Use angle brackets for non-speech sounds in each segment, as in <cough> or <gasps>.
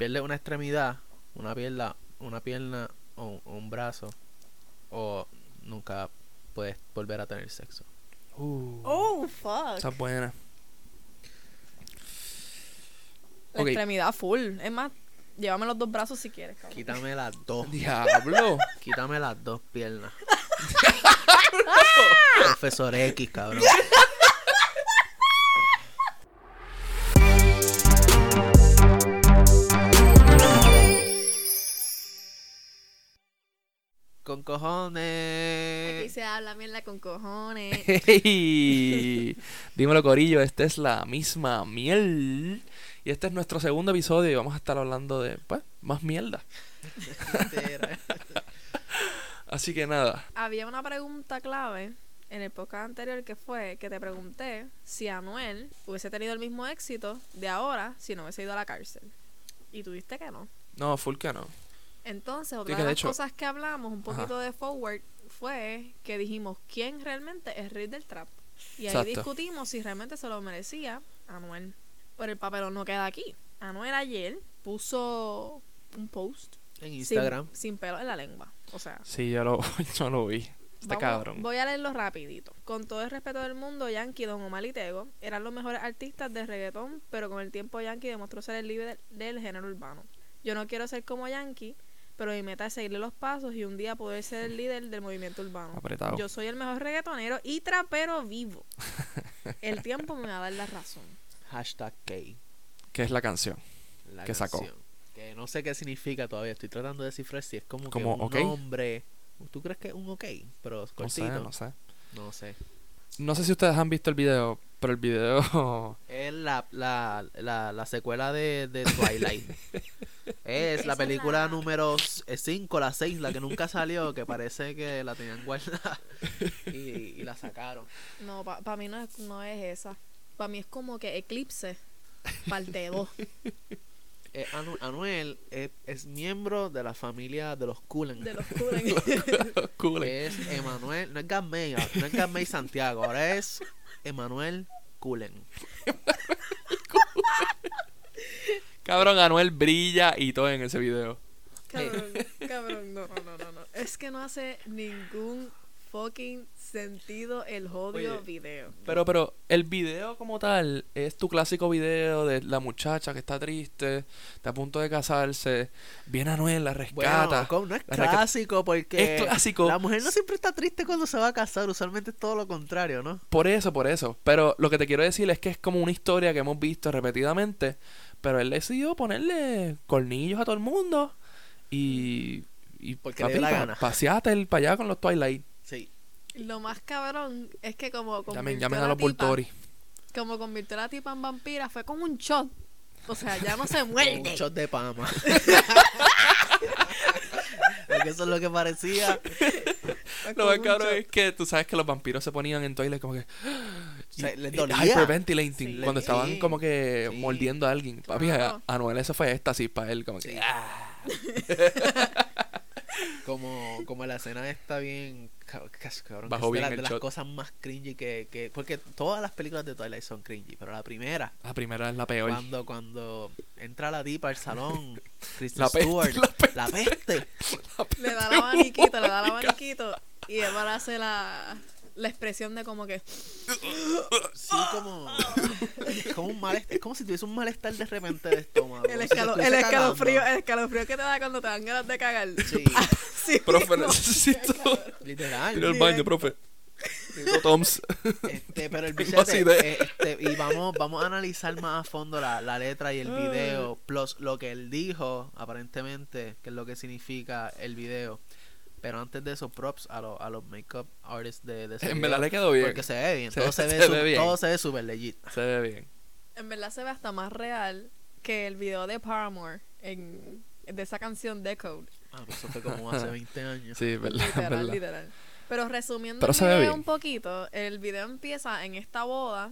pierdes una extremidad, una pierna, una pierna o, un brazo, o nunca puedes volver a tener sexo. Uh, Oh, fuck. Esa es buena. La extremidad full. Es más, llévame los dos brazos si quieres, cabrón. Quítame las dos, Diablo. quítame las dos piernas. <laughs> Profesor X, cabrón. Con cojones. Aquí se habla mierda con cojones. <laughs> Hey. Dímelo, Corillo. Esta es la misma miel. Y este es nuestro segundo episodio y vamos a estar hablando de, pues, más mierda. <laughs> Así que nada. Había una pregunta clave en el podcast anterior que fue que te pregunté si Anuel hubiese tenido el mismo éxito de ahora si no hubiese ido a la cárcel. Y tuviste que no. No, full que no. Entonces, otra de las hecho- cosas que hablamos un poquito Ajá. de forward fue que dijimos quién realmente es rey del trap. Y ahí Exacto. discutimos si realmente se lo merecía Anuel. Pero el papelón no queda aquí. Anuel ayer puso un post En sin- Instagram. Sin, pelo en la lengua. O sea, Sí, yo lo, <laughs> yo lo vi. Está vamos- cabrón. voy a leerlo rapidito. Con todo el respeto del mundo, Yankee, Don Omar y Tego eran los mejores artistas de reggaetón, pero con el tiempo Yankee demostró ser el líder del género urbano. Yo no quiero ser como Yankee, pero mi meta es seguirle los pasos y un día poder ser el líder del movimiento urbano. Apretado. Yo soy el mejor reggaetonero y trapero vivo. <laughs> El tiempo me va a dar la razón. Hashtag K. ¿Qué es la canción? la que sacó. canción. Que no sé qué significa todavía. Estoy tratando de descifrar si es como, que un ok. nombre. ¿Tú crees que es un ok? Pero No sé, cortito. no sé. No sé. No sé si ustedes han visto el video, pero el video... Es la, la, la, la secuela de, de <laughs> Twilight. Es Esa la película la- número 5, la 6, la que nunca salió, que parece que la tenían guardada y, y la sacaron. No, para mí no es, no es esa. Para mí es como que Eclipse, parte 2. Eh, Anu- Anuel es, es miembro de la familia de los Cullen. de los <laughs> Cullen. Es Emanuel, no es Gamay, no es Gamay Santiago, ahora es Emanuel Cullen. <laughs> Cabrón, Anuel brilla y todo en ese video. Cabrón, <laughs> cabrón, no, no, no, no, no. Es que no hace ningún fucking sentido el jodido Oye, video. Pero, pero, el video como tal es tu clásico video de la muchacha que está triste, está a punto de casarse, viene Anuel, la rescata. No es clásico porque Es clásico. la mujer no siempre está triste cuando se va a casar, usualmente es todo lo contrario, ¿no? Por eso, por eso. Pero lo que te quiero decir es que es como una historia que hemos visto repetidamente, pero él decidió ponerle cornillos a todo el mundo y... y Porque le dio la gana. paseate el para allá con los Twilight. Sí. Lo más cabrón es que como Llamen, convirtió llamen a los Voltori. como convirtió a la tipa en vampira fue con un shot. O sea, ya no se Un muerde. shot de pama. <laughs> Porque eso es lo que parecía. <laughs> Lo más cabrón shot. es que tú sabes que los vampiros se ponían en Twilight como que... <gasps> Se- les y- dolía. Hyperventilating. Sí. cuando estaban como que Sí. mordiendo a alguien. Papi, a-. Anuel eso fue éxtasis para él. Como que... Sí. ah. <laughs> Como, como la escena está bien. Ca- ca- Cabrón, de, bien la- el de las shot. cosas más cringy que, que. Porque todas las películas de Twilight son cringy, pero la primera. La primera es la peor. Cuando, cuando entra la tipa al salón, <laughs> Kristen La peste, Stewart, la peste. la peste. Le da la abaniquito, le da la abaniquito. Y Evan hace la, la expresión de como que. Sí, como. como un malestar. Es como si tuviese un malestar de repente de estómago. El, escalofrío, el escalofrío que te da cuando te dan ganas de cagar. Sí, <laughs> Sí, Profe, mismo. necesito literal. ir al baño, profe. Toms. Este, pero el billete, de- eh, este, y vamos, vamos a analizar más a fondo la, la letra y el video, plus lo que él dijo, aparentemente, que es lo que significa el video. Pero antes de eso, props a, los a los makeup artists de, de ese En video, verdad le quedó bien. Porque se ve bien, Se- todo se, ve se su- ve bien. todo se ve súper legit. Se ve bien. En verdad se ve hasta más real que el video de Paramore en, de esa canción Decode. Ah, pues eso fue como hace <laughs> 20 años. Sí, verdad. Literal, verdad. literal. Pero resumiendo Pero el se ve video bien. un poquito, el video empieza en esta boda,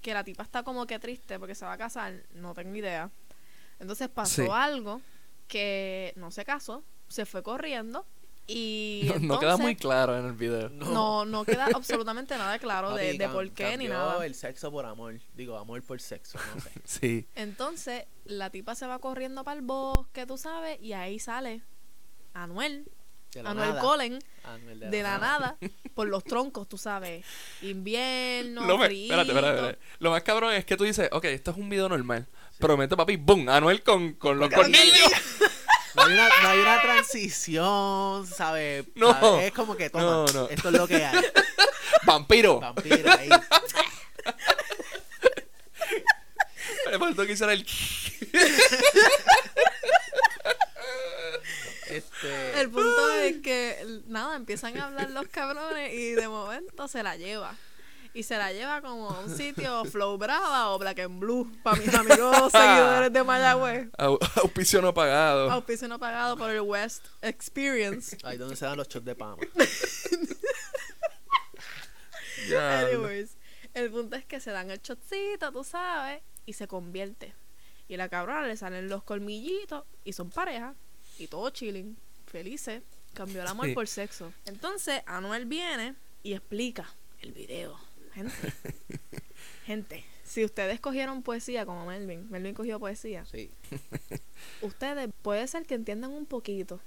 que la tipa está como que triste porque se va a casar, no tengo idea. Entonces pasó Sí. algo que no se casó, se fue corriendo Y <laughs> No, no queda muy claro en el video. No, no queda absolutamente nada claro de, de por qué ni nada. el sexo por amor. Digo, amor por sexo, no sé. <laughs> Sí. Entonces, la tipa se va corriendo para el bosque, tú sabes, y ahí sale Anuel, De Anuel. Colen, Anuel de la nada, <laughs> por los troncos, tú sabes. Invierno, Lo, me- frío. espérate, espérate, espérate. Lo más cabrón es que tú dices, ok, esto es un video normal. Pero mete papi, boom, Anuel con, con los cornillos. <laughs> No hay, una, no hay una transición, ¿sabes? No. ¿Sabes? Es como que, toma, No, no. esto es lo que hay. <laughs> Vampiro. Vampiro ahí. Me faltó que hiciera el. Este, El punto es que, nada, empiezan a hablar los cabrones y de momento se la lleva. Y se la lleva como a un sitio <laughs> Flow Brava o Black and Blue para mis amigos <laughs> seguidores de Mayagüez. Au- Auspicio no pagado. Auspicio no pagado por el West Experience. ahí donde se dan los shots de Pama. <laughs> Anyways, el punto es que se dan el shotcito, tú sabes, y se convierte. Y a la cabrona le salen los colmillitos y son pareja. Y todo chilling, felices. Cambió el amor Sí. por sexo. Entonces, Anuel viene y explica el video. Gente, <laughs> gente, si ustedes cogieron poesía como Melvin, Melvin cogió poesía, Sí. <laughs> ustedes puede ser que entiendan un poquito.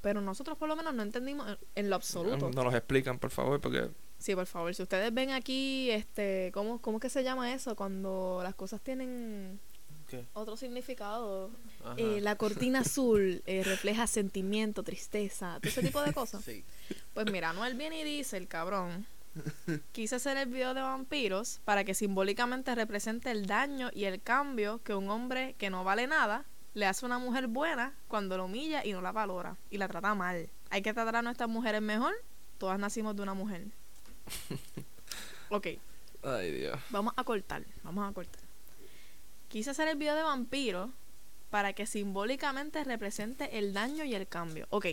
Pero nosotros por lo menos no entendimos en- en lo absoluto. No los explican, por favor, porque. Sí, por favor, si ustedes ven aquí, este, ¿cómo, cómo es que se llama eso? Cuando las cosas tienen ¿Qué? otro significado. Eh, la cortina azul eh, refleja sentimiento, tristeza, todo ese tipo de cosas. Sí. Pues mira, Anuel viene y dice, el cabrón, quise hacer el video de vampiros para que simbólicamente represente el daño y el cambio que un hombre que no vale nada le hace a una mujer buena cuando lo humilla y no la valora y la trata mal. Hay que tratar a nuestras mujeres mejor. Todas nacimos de una mujer. <laughs> Ok, Ay, Dios. vamos a cortar, vamos a cortar. Quise hacer el video de vampiro para que simbólicamente represente el daño y el cambio. Ok,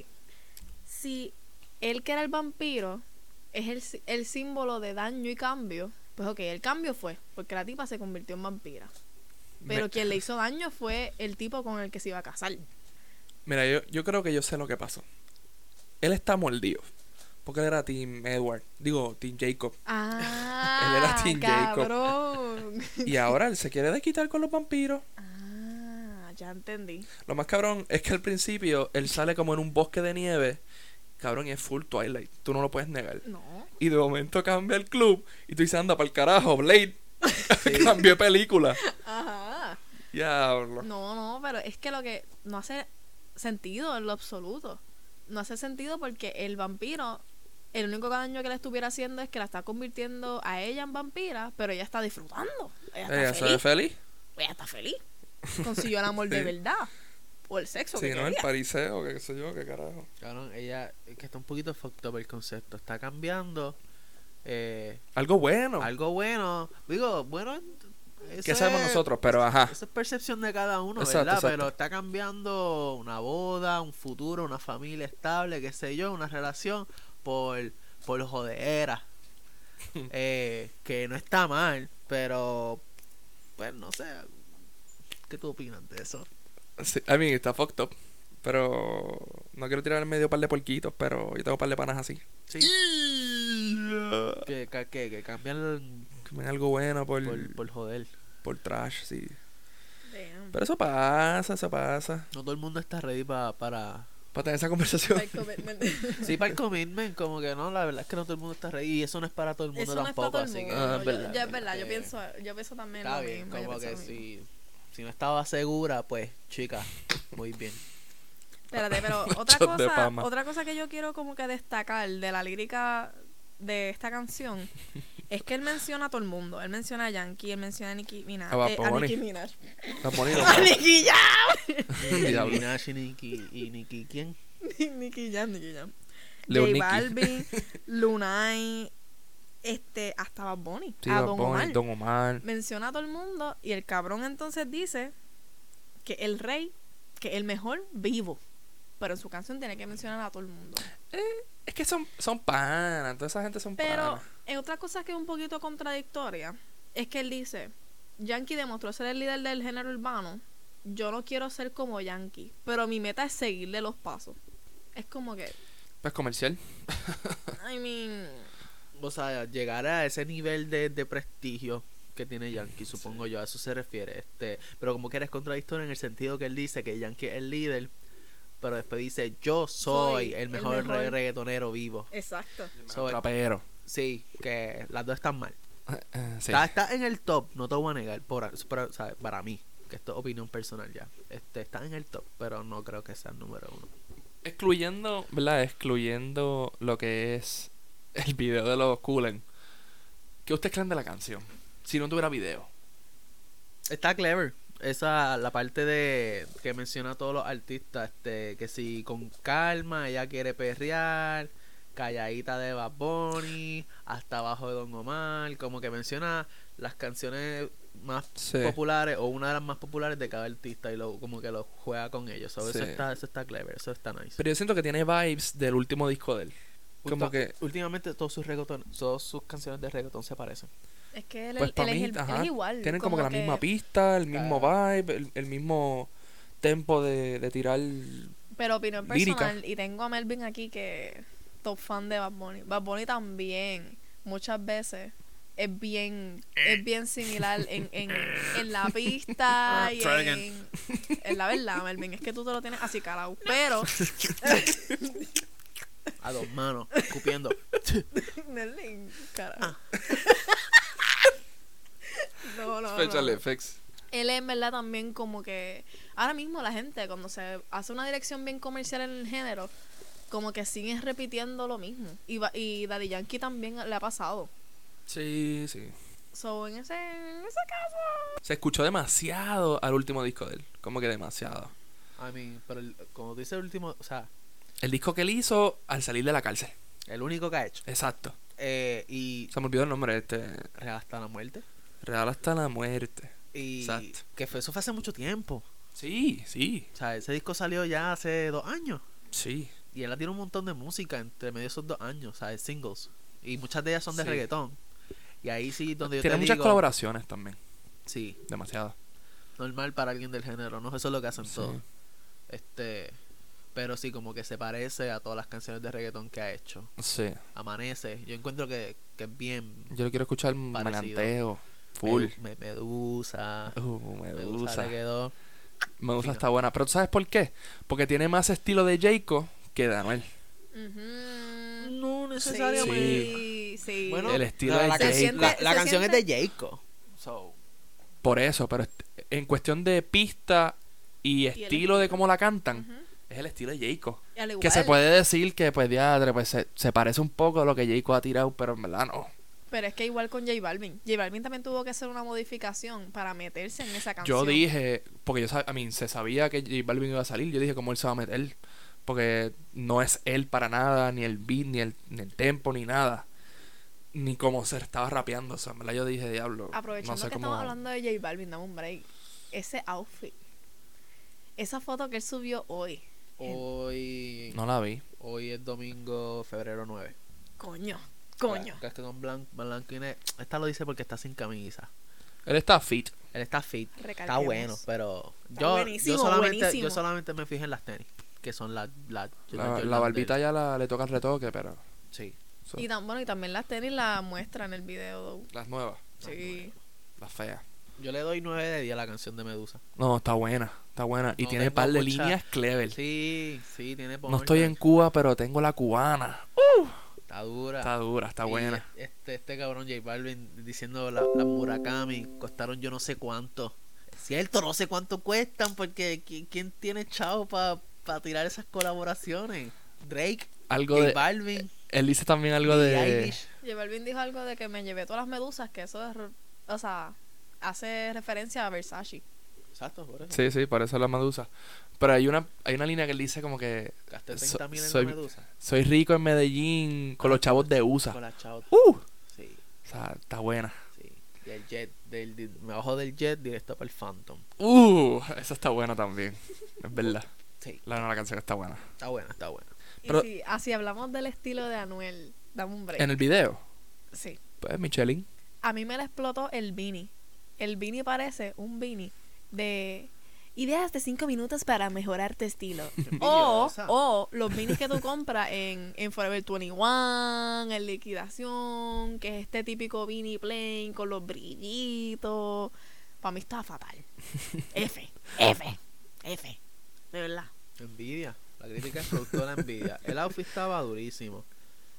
si él que era el vampiro es el, el símbolo de daño y cambio, pues ok, el cambio fue porque la tipa se convirtió en vampira. Pero Me- quien le hizo daño fue el tipo con el que se iba a casar. Mira, yo, yo creo que yo sé lo que pasó. Él está mordido. Porque él era Team Edward. Digo, Team Jacob. <laughs> Ah, Team Jacob. cabrón. Y ahora él se quiere desquitar con los vampiros. Ah, ya entendí. Lo más cabrón es que al principio él sale como en un bosque de nieve. Cabrón, y es full Twilight. Tú no lo puedes negar. No. Y de momento cambia el club. Y tú dices, anda para el carajo, Blade. <laughs> <laughs> Cambió de película. Ajá. Diablo. No, no, pero es que lo que no hace sentido en lo absoluto. No hace sentido porque el vampiro, el único daño que le estuviera haciendo es que la está convirtiendo a ella en vampira, pero ella está disfrutando. Ella está Ella se ve feliz. feliz. Ella está feliz. <laughs> Consiguió el amor de verdad. O el sexo Sí, que ¿no? El pariseo, que qué sé yo, qué carajo. Cabrón, ella, que está un poquito fucked up el concepto. Está cambiando eh, Algo bueno. algo bueno. Digo, bueno, eso que sabemos es- nosotros, pero ajá. Eso es percepción de cada uno, Exacto, ¿verdad? exacto. Pero está cambiando una boda, un futuro, una familia estable, qué sé yo, una relación por, por jodera. <laughs> eh, que no está mal, pero pues no sé. ¿Qué tú opinas de eso? Sí, I mean, está fucked up. Pero no quiero tirar en medio par de porquitos, pero yo tengo un par de panas así. Sí. Que, que, que, que cambian Comen algo bueno por, por, por joder. por trash, sí. Damn. Pero eso pasa, eso pasa. No todo el mundo está ready pa- para... Para tener esa conversación. Commitment. <laughs> Sí, para el commitment, como que no, la verdad es que no todo el mundo está ready. Y eso no es para todo el mundo Eso no es para tampoco, todo el así que... mundo. Ah, Yo- verdad, ya es verdad, yo pienso, yo pienso también Está lo bien, mismo. yo como que si, si no estaba segura, pues, chica, muy bien. Espérate, pero <laughs> otra cosa, otra cosa que yo quiero como que destacar de la lírica de esta canción es que él menciona a todo el mundo. Él menciona a Yankee, él menciona a Nicki Minaj. A eh, a. Nicki Minaj. Está bonito. <laughs> ¡A Nicki Jam! Diablo. Minaj y Nicki, y Nicki, ¿quién? <laughs> Nicki Jam, Nicki Jam. Leo J. Balvin, <laughs> Lunay, este, hasta Bad Bunny, Sí, a Bad Don Bunny, Omar. Don Omar. Menciona a todo el mundo y el cabrón entonces dice que el rey, que el mejor vivo. Pero en su canción tiene que mencionar a todo el mundo. Es que son, son panas. Toda esa gente son Pero panas. eh, otra cosa que es un poquito contradictoria es que él dice, Yankee demostró ser el líder del género urbano. Yo no quiero ser como Yankee, pero mi meta es seguirle los pasos. Es como que Pues comercial. I mean, O sea, llegar a ese nivel de, de prestigio que tiene Yankee, supongo yo, a eso se refiere. este Pero como que eres contradictorio en el sentido que él dice que Yankee es el líder, pero después dice, yo soy, Soy el el mejor, mejor. re- reggaetonero vivo. exacto. So, Rapero. sí, que las dos están mal. Eh, sí. Está, está en el top, no te voy a negar, por, por- para mí, que esto es opinión personal ya. Este, está en el top, pero no creo que sea el número uno. Excluyendo, ¿verdad? Excluyendo lo que es el video de los Coolen. ¿Qué ustedes creen de la canción? Si no tuviera video. Está clever. Esa, la parte de que menciona a todos los artistas, este, que si con calma ella quiere perrear, calladita de Bad Bunny, hasta abajo de Don Omar, como que menciona las canciones más Sí. populares o una de las más populares de cada artista y lo, como que lo juega con ellos. So, Sí. eso, está, eso está clever, eso está nice. Pero yo siento que tiene vibes del último disco de él. Como Ulta- que. últimamente todos sus reggaeton, todas sus canciones de reggaetón se parecen. Es que él, Pues él para es, el- él es igual. Tienen como, que la misma pista, el mismo vibe, el, el mismo tempo de, de tirar. Pero opinión lírica. personal, y tengo a Melvin aquí que top fan de Bad Bunny. Bad Bunny también, muchas veces, es bien, es bien similar en, en, en la pista <laughs> y Try en, en la verdad, Melvin, es que tú te lo tienes así calado. Pero, <laughs> A dos manos, escupiendo. <laughs> Melvin, carajo. Ah. No, no, no. Special effects. él es en verdad también como que ahora mismo la gente cuando se hace una dirección bien comercial en el género como que siguen repitiendo lo mismo y, va- y Daddy Yankee también le ha pasado Sí, sí. so en ese, en ese caso Se escuchó demasiado al último disco de él. Como que demasiado. I mean, pero el- como dice el último, o sea, El disco que él hizo al salir de la cárcel. el único que ha hecho. Exacto. Eh, y Se me olvidó el nombre. Este. Hasta la muerte. Real hasta la muerte. Y Exacto. que fue, eso fue hace mucho tiempo. Sí, sí, O sea, ese disco salió ya hace dos años. sí. Y él tiene un montón de música entre medio de esos dos años, o sea, de singles. Y muchas de ellas son de Sí. reggaetón. Y ahí sí, donde yo Tiene te muchas digo, colaboraciones también. Sí, Demasiado. normal para alguien del género, ¿no? Eso es lo que hacen Sí. todos. Este, pero sí, como que se parece a todas las canciones de reggaetón que ha hecho. Sí. Amanece, yo encuentro que, que es bien Yo lo quiero escuchar mananteo. Full. Me- Medusa. Uh, Medusa Medusa. le quedó. Medusa fino. está buena. Pero ¿tú sabes por qué? Porque tiene más estilo de Jayco que de Anuel. No sí, sí. Bueno, El estilo la, de la siente- la- canción siente- es de Jayco. So, Por eso, pero en cuestión de pista y estilo de cómo la cantan, es el estilo de al Que se puede decir que pues, diadre, pues se, se parece un poco a lo que Jayco ha tirado, pero en verdad no. Pero es que igual con J Balvin J Balvin también tuvo que hacer una modificación para meterse en esa canción Yo dije, porque yo a mí se sabía que J Balvin iba a salir, yo dije cómo él se va a meter, porque no es él para nada, ni el beat, ni el, ni el tempo, ni nada, ni cómo se estaba rapeando, o sea, en verdad yo dije, diablo, Aprovechando no sé que cómo... estamos hablando de J Balvin, dame un break. Ese outfit. Esa foto que él subió hoy. hoy, No la vi. hoy es domingo, febrero 9. Coño, coño. Que esté con blanco, blanco y negro. Esta lo dice porque está sin camisa. Él está fit. Él está fit. Está bueno, pero Está yo, buenísimo, yo, solamente, buenísimo. yo solamente me fijé en las tenis, que son las... las La, Jordan la barbita del- ya la, le toca el retoque, pero... Sí. so, Y, tan, bueno, y también las tenis la muestra en el video. las nuevas, Sí. las feas. Yo le doy 9 de 10 a la canción de Medusa. No, está buena, está buena. Y No tiene tengo par de mucha- líneas clever. Sí, sí, tiene no estoy en Cuba, pero tengo la cubana. Está dura. Está dura, está Y buena. Este, este cabrón J Balvin diciendo la- las Murakami costaron yo no sé cuánto. Es cierto, no sé cuánto cuestan porque ¿qui- ¿quién tiene chavo para tirar esas colaboraciones? Drake, Algo J de... Balvin, Él dice también algo de... J Balvin dijo algo de que me llevé todas las medusas, que eso es. O sea, hace referencia a Versace. Exacto, por eso. Sí, sí, por eso la medusa. Pero hay una, hay una línea que él dice como que... Gasté So- 30 mil en soy- la Medusa. Soy rico en Medellín con los chavos de USA. Con la chavo. Uh, Sí, o sea, está buena. sí. Y el jet, del, del- me bajo del jet directo para el Phantom. Uh, esa está buena también. Es verdad. Sí, La, no, la canción está buena. está buena, está buena. Pero- y si así hablamos del estilo de Anuel, dame un break. En el video, Sí. pues Michelin. A mí me la explotó el beanie. El beanie parece un beanie de Ideas de 5 minutos para mejorar tu estilo. o, o los minis que tú compras en, en Forever 21, en liquidación, que es este típico beanie plain con los brillitos. Para mí está fatal. <laughs> F, F, F. De verdad. Envidia. La crítica es producto de la envidia. El outfit estaba durísimo.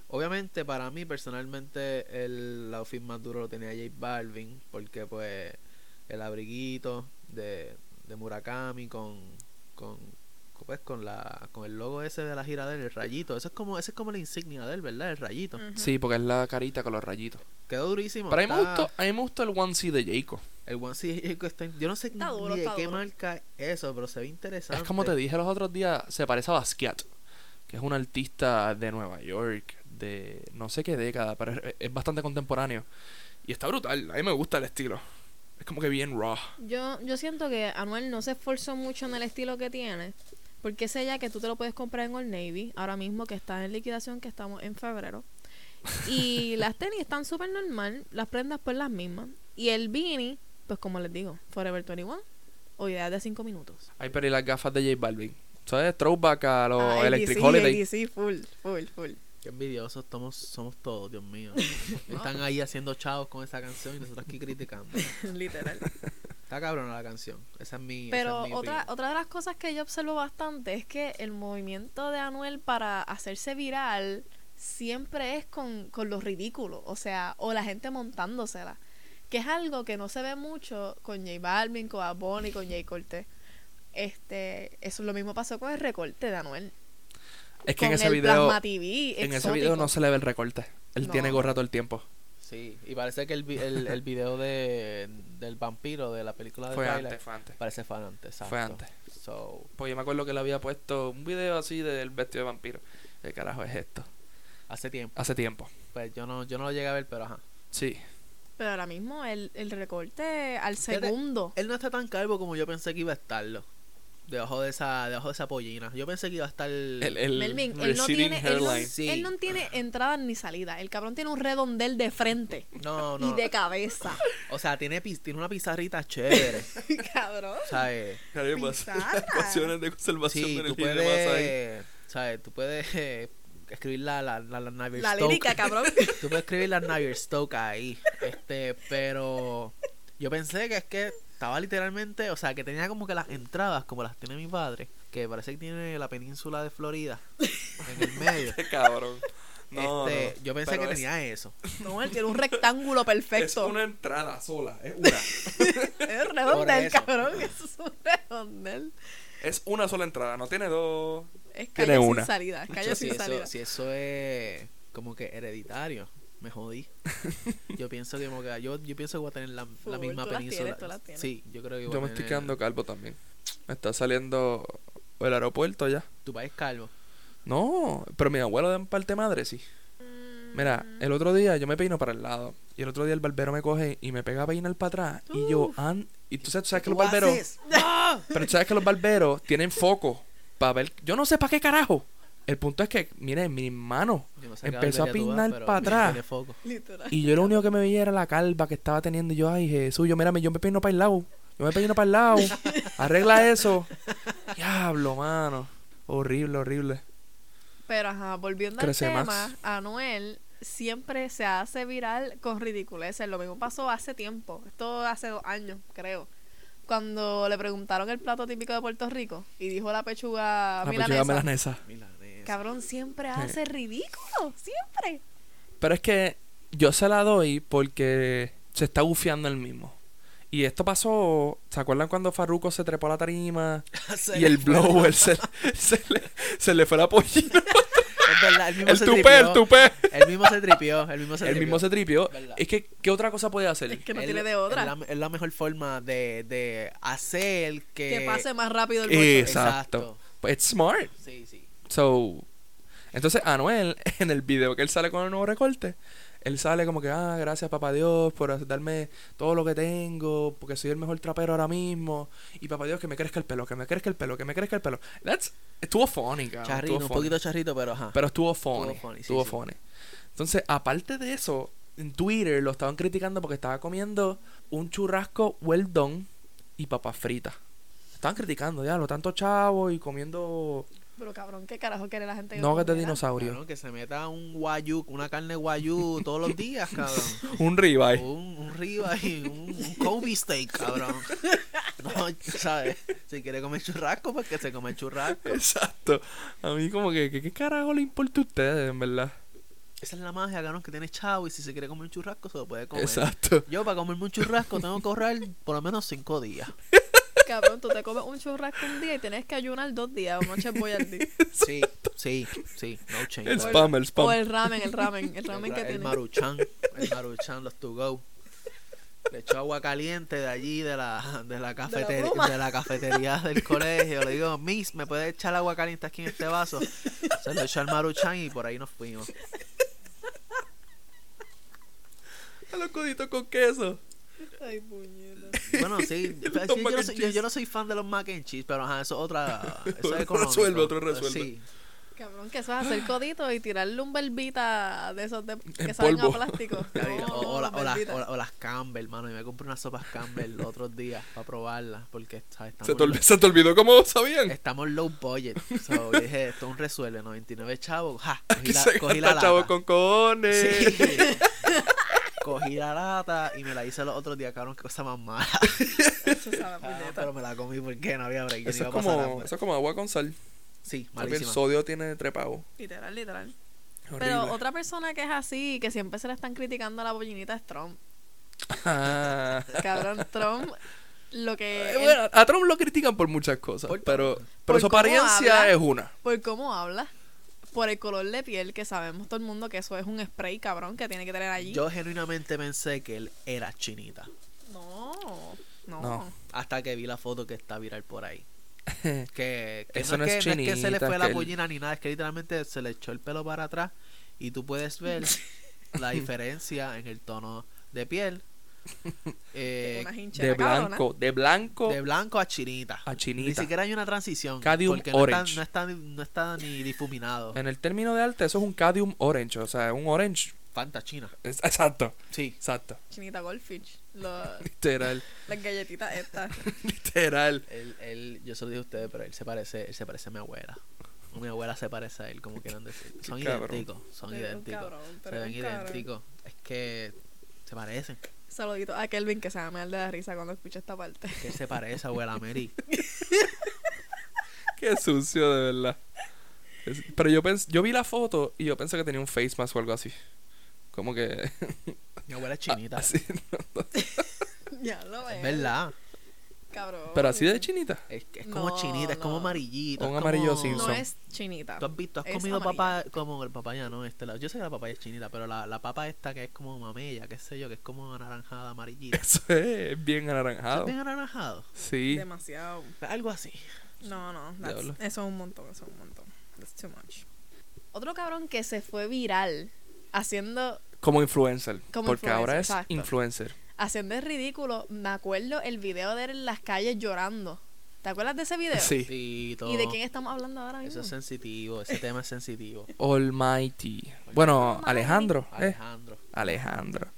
Obviamente, para mí, personalmente, el outfit más duro lo tenía J Balvin. Porque, pues, el abriguito de, de Murakami con, con, pues, con, la, con el logo ese de la gira de él, el rayito. Eso es como, ese es como la insignia de él, ¿verdad? El rayito. Sí, porque es la carita con los rayitos. Quedó durísimo. Pero a mí, me gustó, a mí me gustó el onesie de Jacob. El One C está, yo no sé Está ni duro, de qué duro. marca es eso, pero se ve interesante. Es como te dije los otros días, se parece a Basquiat, que es un artista de Nueva York, de no sé qué década, pero es, es bastante contemporáneo. Y está brutal, a mí me gusta el estilo. Es como que bien raw. Yo, yo siento que Anuel no se esforzó mucho en el estilo que tiene. Porque ese ya que tú te lo puedes comprar en Old Navy, ahora mismo que está en liquidación, que estamos en febrero. Y <laughs> las tenis están súper normal, las prendas pues las mismas. Y el beanie, pues como les digo, Forever 21 o ideas de 5 minutos. Ay, pero y las gafas de J Balvin. ¿Sabes? Throwback a los Ah, Electric ADC, Holiday. ADC, full, full, full. Qué envidiosos somos, somos todos, Dios mío. <laughs> Están ahí haciendo chavos con esa canción y nosotros aquí criticando. <laughs> Literal. Está cabrona la canción. Esa es mi. Pero esa es mi otra, opinión. otra de las cosas que yo observo bastante es que el movimiento de Anuel para hacerse viral siempre es con, con lo ridículo, o sea, o la gente montándosela, que es algo que no se ve mucho con J Balvin, con Bad Bunny, con J Cortez. Este, eso lo mismo pasó con el recorte de Anuel. Es que en ese el video, TV en ese video no se le ve el recorte. Él No. tiene gorra todo el tiempo. Sí, y parece que el, el, el video de, del vampiro de la película de Fue antes, fue antes. parece fue antes. Exacto. Fue antes. So, Pues yo me acuerdo que le había puesto un video así del vestido de vampiro. ¿Qué carajo es esto? hace tiempo. Hace tiempo. Pues yo no, yo no lo llegué a ver, pero ajá. Sí. Pero ahora mismo el, el recorte al segundo. Él no está tan calvo como yo pensé que iba a estarlo. Debajo de esa, debajo de esa pollina. Yo pensé que iba a estar. El, el Melvin, él no, tiene, él, no, hairline. Sí. él no tiene entrada ni salida. El cabrón tiene un redondel de frente No, no. y de cabeza. O sea, tiene, tiene una pizarrita chévere. <laughs> cabrón. ¿Sabes? Pizarra. <laughs> Ecuaciones de conservación Sí, de tú puedes. ¿Sabes? Tú puedes eh, escribir la, la, la, la Navier La lírica, cabrón. <laughs> Tú puedes escribir la Navier Stoke ahí. Este, pero. Yo pensé que es que estaba literalmente. O sea, que tenía como que las entradas, como las tiene mi padre. Que parece que tiene la península de Florida. En el <laughs> medio. Qué cabrón. No, este, no. Yo pensé que es- tenía eso. No, él tiene un rectángulo Es perfecto. una entrada sola. Es una. <laughs> Es un <laughs> redondel, eso. cabrón. Eso es un redondel. es una sola entrada. No tiene dos. Es Tiene calle una. sin salida. Es calle Yo, si, sin eso, salida. si eso es como que hereditario, me jodí. <laughs> Yo pienso que como que yo, yo pienso que voy a tener la, la misma tú las península. tienes, tú las tienes. Sí, yo creo que voy Yo a me estoy quedando calvo también. Me está saliendo el aeropuerto ya. tu país calvo. No, pero mi abuelo de parte madre sí. Mira, el otro día yo me peino para el lado. Y el otro día el barbero me coge y me pega a peinar para atrás. Y yo, an y tú sabes, tú sabes que los ¿Tú barberos. haces? ¡Ah! <laughs> Pero tú sabes que los barberos tienen foco para ver. Yo no sé para qué carajo. El punto es que, mire, mi hermano no sé empezó a pero para atrás. Y yo lo único que me veía era la calva que estaba teniendo. Y yo, ay, Jesús, yo, mírame, yo me peino para el lado. Yo me peino para el lado. <laughs> Arregla eso. Diablo, mano. Horrible, horrible. Pero ajá, volviendo Crece al tema, más. Anuel siempre se hace viral con ridiculeces. Lo mismo pasó hace tiempo. Esto hace dos años, creo. Cuando le preguntaron el plato típico de Puerto Rico y dijo la pechuga La milanesa. pechuga melanesa. Milanesa. Cabrón, siempre hace ridículo. Siempre. Pero es que yo se la doy porque se está bufiando el mismo. Y esto pasó, ¿se acuerdan cuando Farruko se trepó a la tarima <laughs> Se y el blower se, <laughs> se, le, se le fue la pollina? <laughs> Es verdad, el mismo El se tupé, tripió. el tupé. El mismo se tripió. El mismo se El tripió. mismo se tripió. Es que, ¿qué otra cosa puede hacer? Es que no tiene la- de otra. Es la, es la mejor forma de, de hacer que... Que pase más rápido el. Exacto. Exacto. Pues it's smart. Sí, sí. So, entonces Anuel, <laughs> en el video que él sale con el nuevo recorte, él sale como que, ah, gracias papá Dios por darme todo lo que tengo, porque soy el mejor trapero ahora mismo. Y papá Dios, que me crezca el pelo, que me crezca el pelo, que me crezca el pelo. That's, estuvo funny, cabrón. Charrito, estuvo un funny. poquito charrito, pero ajá. Pero estuvo funny. Estuvo funny, sí, estuvo sí. funny. Entonces, aparte de eso, en Twitter lo estaban criticando porque estaba comiendo un churrasco well done y papas fritas. Estaban criticando, ya, lo tanto chavo y comiendo Pero cabrón, ¿qué carajo quiere la gente que nuggets de comiera? dinosaurio. Cabrón, que se meta un guayú, una carne guayú todos los días, cabrón. <laughs> Un ribeye. Un, un ribeye, un, un Kobe steak, cabrón. No, ¿sabes? Si quiere comer churrasco, pues que se come churrasco. Exacto. A mí como que, que- ¿qué carajo le importa a ustedes, en verdad? Esa es la magia, cabrón, que tiene chavo y si se quiere comer un churrasco, se lo puede comer. Exacto. Yo para comerme un churrasco tengo que ahorrar por lo menos cinco días. <laughs> Cabrón, tú te comes un churrasco un día y tienes que ayunar dos días, o noche voy al día. Sí, sí, sí, no change. El O spam, el O spam. el ramen, el ramen, el ramen el, que el tiene. maruchan, el maruchan, los to go. Le echo agua caliente de allí, de la, de la, cafetería, de la cafetería del colegio. Le digo, Miss, ¿me puede echar agua caliente aquí en este vaso? Se lo echo al maruchan y por ahí nos fuimos. A los coditos con queso. Ay, puñeta. Bueno, <laughs> sí, yo, no soy, yo, yo no soy fan de los mac and cheese, pero ajá, eso es otra. <laughs> Eso Otro es económico. resuelve, otro resuelve. Sí, Cabrón, que eso es hacer codito y tirarle un verbita de esos de, que En saben polvo. a plástico. <laughs> No, o, o la- o las, verbita. o la- o las Campbell, mano. Y me compré unas sopas Campbell los otros días para probarlas. Porque ¿sabes? ¿Se estamos, te, olvidó, ¿Se te olvidó cómo sabían? estamos low budget. So, yo dije, esto es un resuelve, 99 chavos. Ja, cogí Aquí la, se cogí la con cojones. Sí. Cogí la lata y me la hice los otros días, cabrón. Qué cosa más mala. <laughs> Eso sabe a Ah, pero me la comí porque no había break. Eso no es, como, hambre. eso es como agua con sal. Sí, Porque el malísima. sodio tiene trepado. Literal, literal. Horrible. Pero otra persona que es así, que siempre se le están criticando a la pollinita es Trump. Ah. <laughs> Cabrón, Trump, lo que... Eh, él- bueno, a Trump lo critican por muchas cosas, Por pero, pero Por su apariencia habla. es una. por cómo habla, por el color de piel, que sabemos todo el mundo que eso es un spray, cabrón, que tiene que tener allí. Yo genuinamente pensé que él era chinita. No, no. No. Hasta que vi la foto que está viral por ahí. <laughs> Que, que Eso no, no es no es que se le chinita, fue la él- pollina ni nada, es que literalmente se le echó el pelo para atrás y tú puedes ver <laughs> la diferencia en el tono de piel. <laughs> Eh, De cabrona. blanco, de blanco de blanco a chinita. a Ni chinita. siquiera hay una transición. Cadium porque no está, orange. no, está, no está ni difuminado. En el término de arte, eso es un cadmium orange, o sea, un orange. Fanta china. Es- Exacto, Sí. exacto. Chinita Goldfish. lo- <laughs> Literal, las galletitas estas. <laughs> literal. Él, él, yo se lo dije a ustedes, pero él se parece, él se parece a mi abuela. Mi abuela se parece a él, como quieran decir. Son cabrón. idénticos, son idénticos. cabrón, se ven idénticos. Es que se parecen. Saludito a Kelvin que se va a de la risa cuando escucha esta parte. Que se parece, abuela Mary. <laughs> Qué sucio, de verdad. Es- Pero yo pens yo vi la foto y yo pensé que tenía un face mask o algo así. Como que. Mi abuela es <laughs> chinita. Así, <laughs> ya lo veo. es verdad. Cabrón. Pero así de chinita. Es, como No, chinita, es como no. amarillito. Un es amarillo como- Simpson. No es chinita. ¿Tú has visto? ¿Has Es comido amarilla. papá como el papaya? No, este lado. Yo sé que la papaya es chinita, pero la, la papa esta que es como mamella, qué sé yo, que es como anaranjada, amarillita. <laughs> Eso es bien ¿Eso anaranjado. ¿Es bien anaranjado? Sí. Demasiado. Algo así. No, no. eso es un montón, eso es un montón. That's too much. Otro cabrón que se fue viral haciendo Como influencer. Como porque ahora es exacto. influencer. Haciendo el ridículo. Me acuerdo el video de él en las calles llorando. ¿Te acuerdas de ese video? Sí. Sí, todo. ¿Y de quién estamos hablando ahora mismo? Eso es sensitivo, ese <laughs> tema es sensitivo. Almighty. Bueno, Almighty. Alejandro. eh. Alejandro. Alejandro.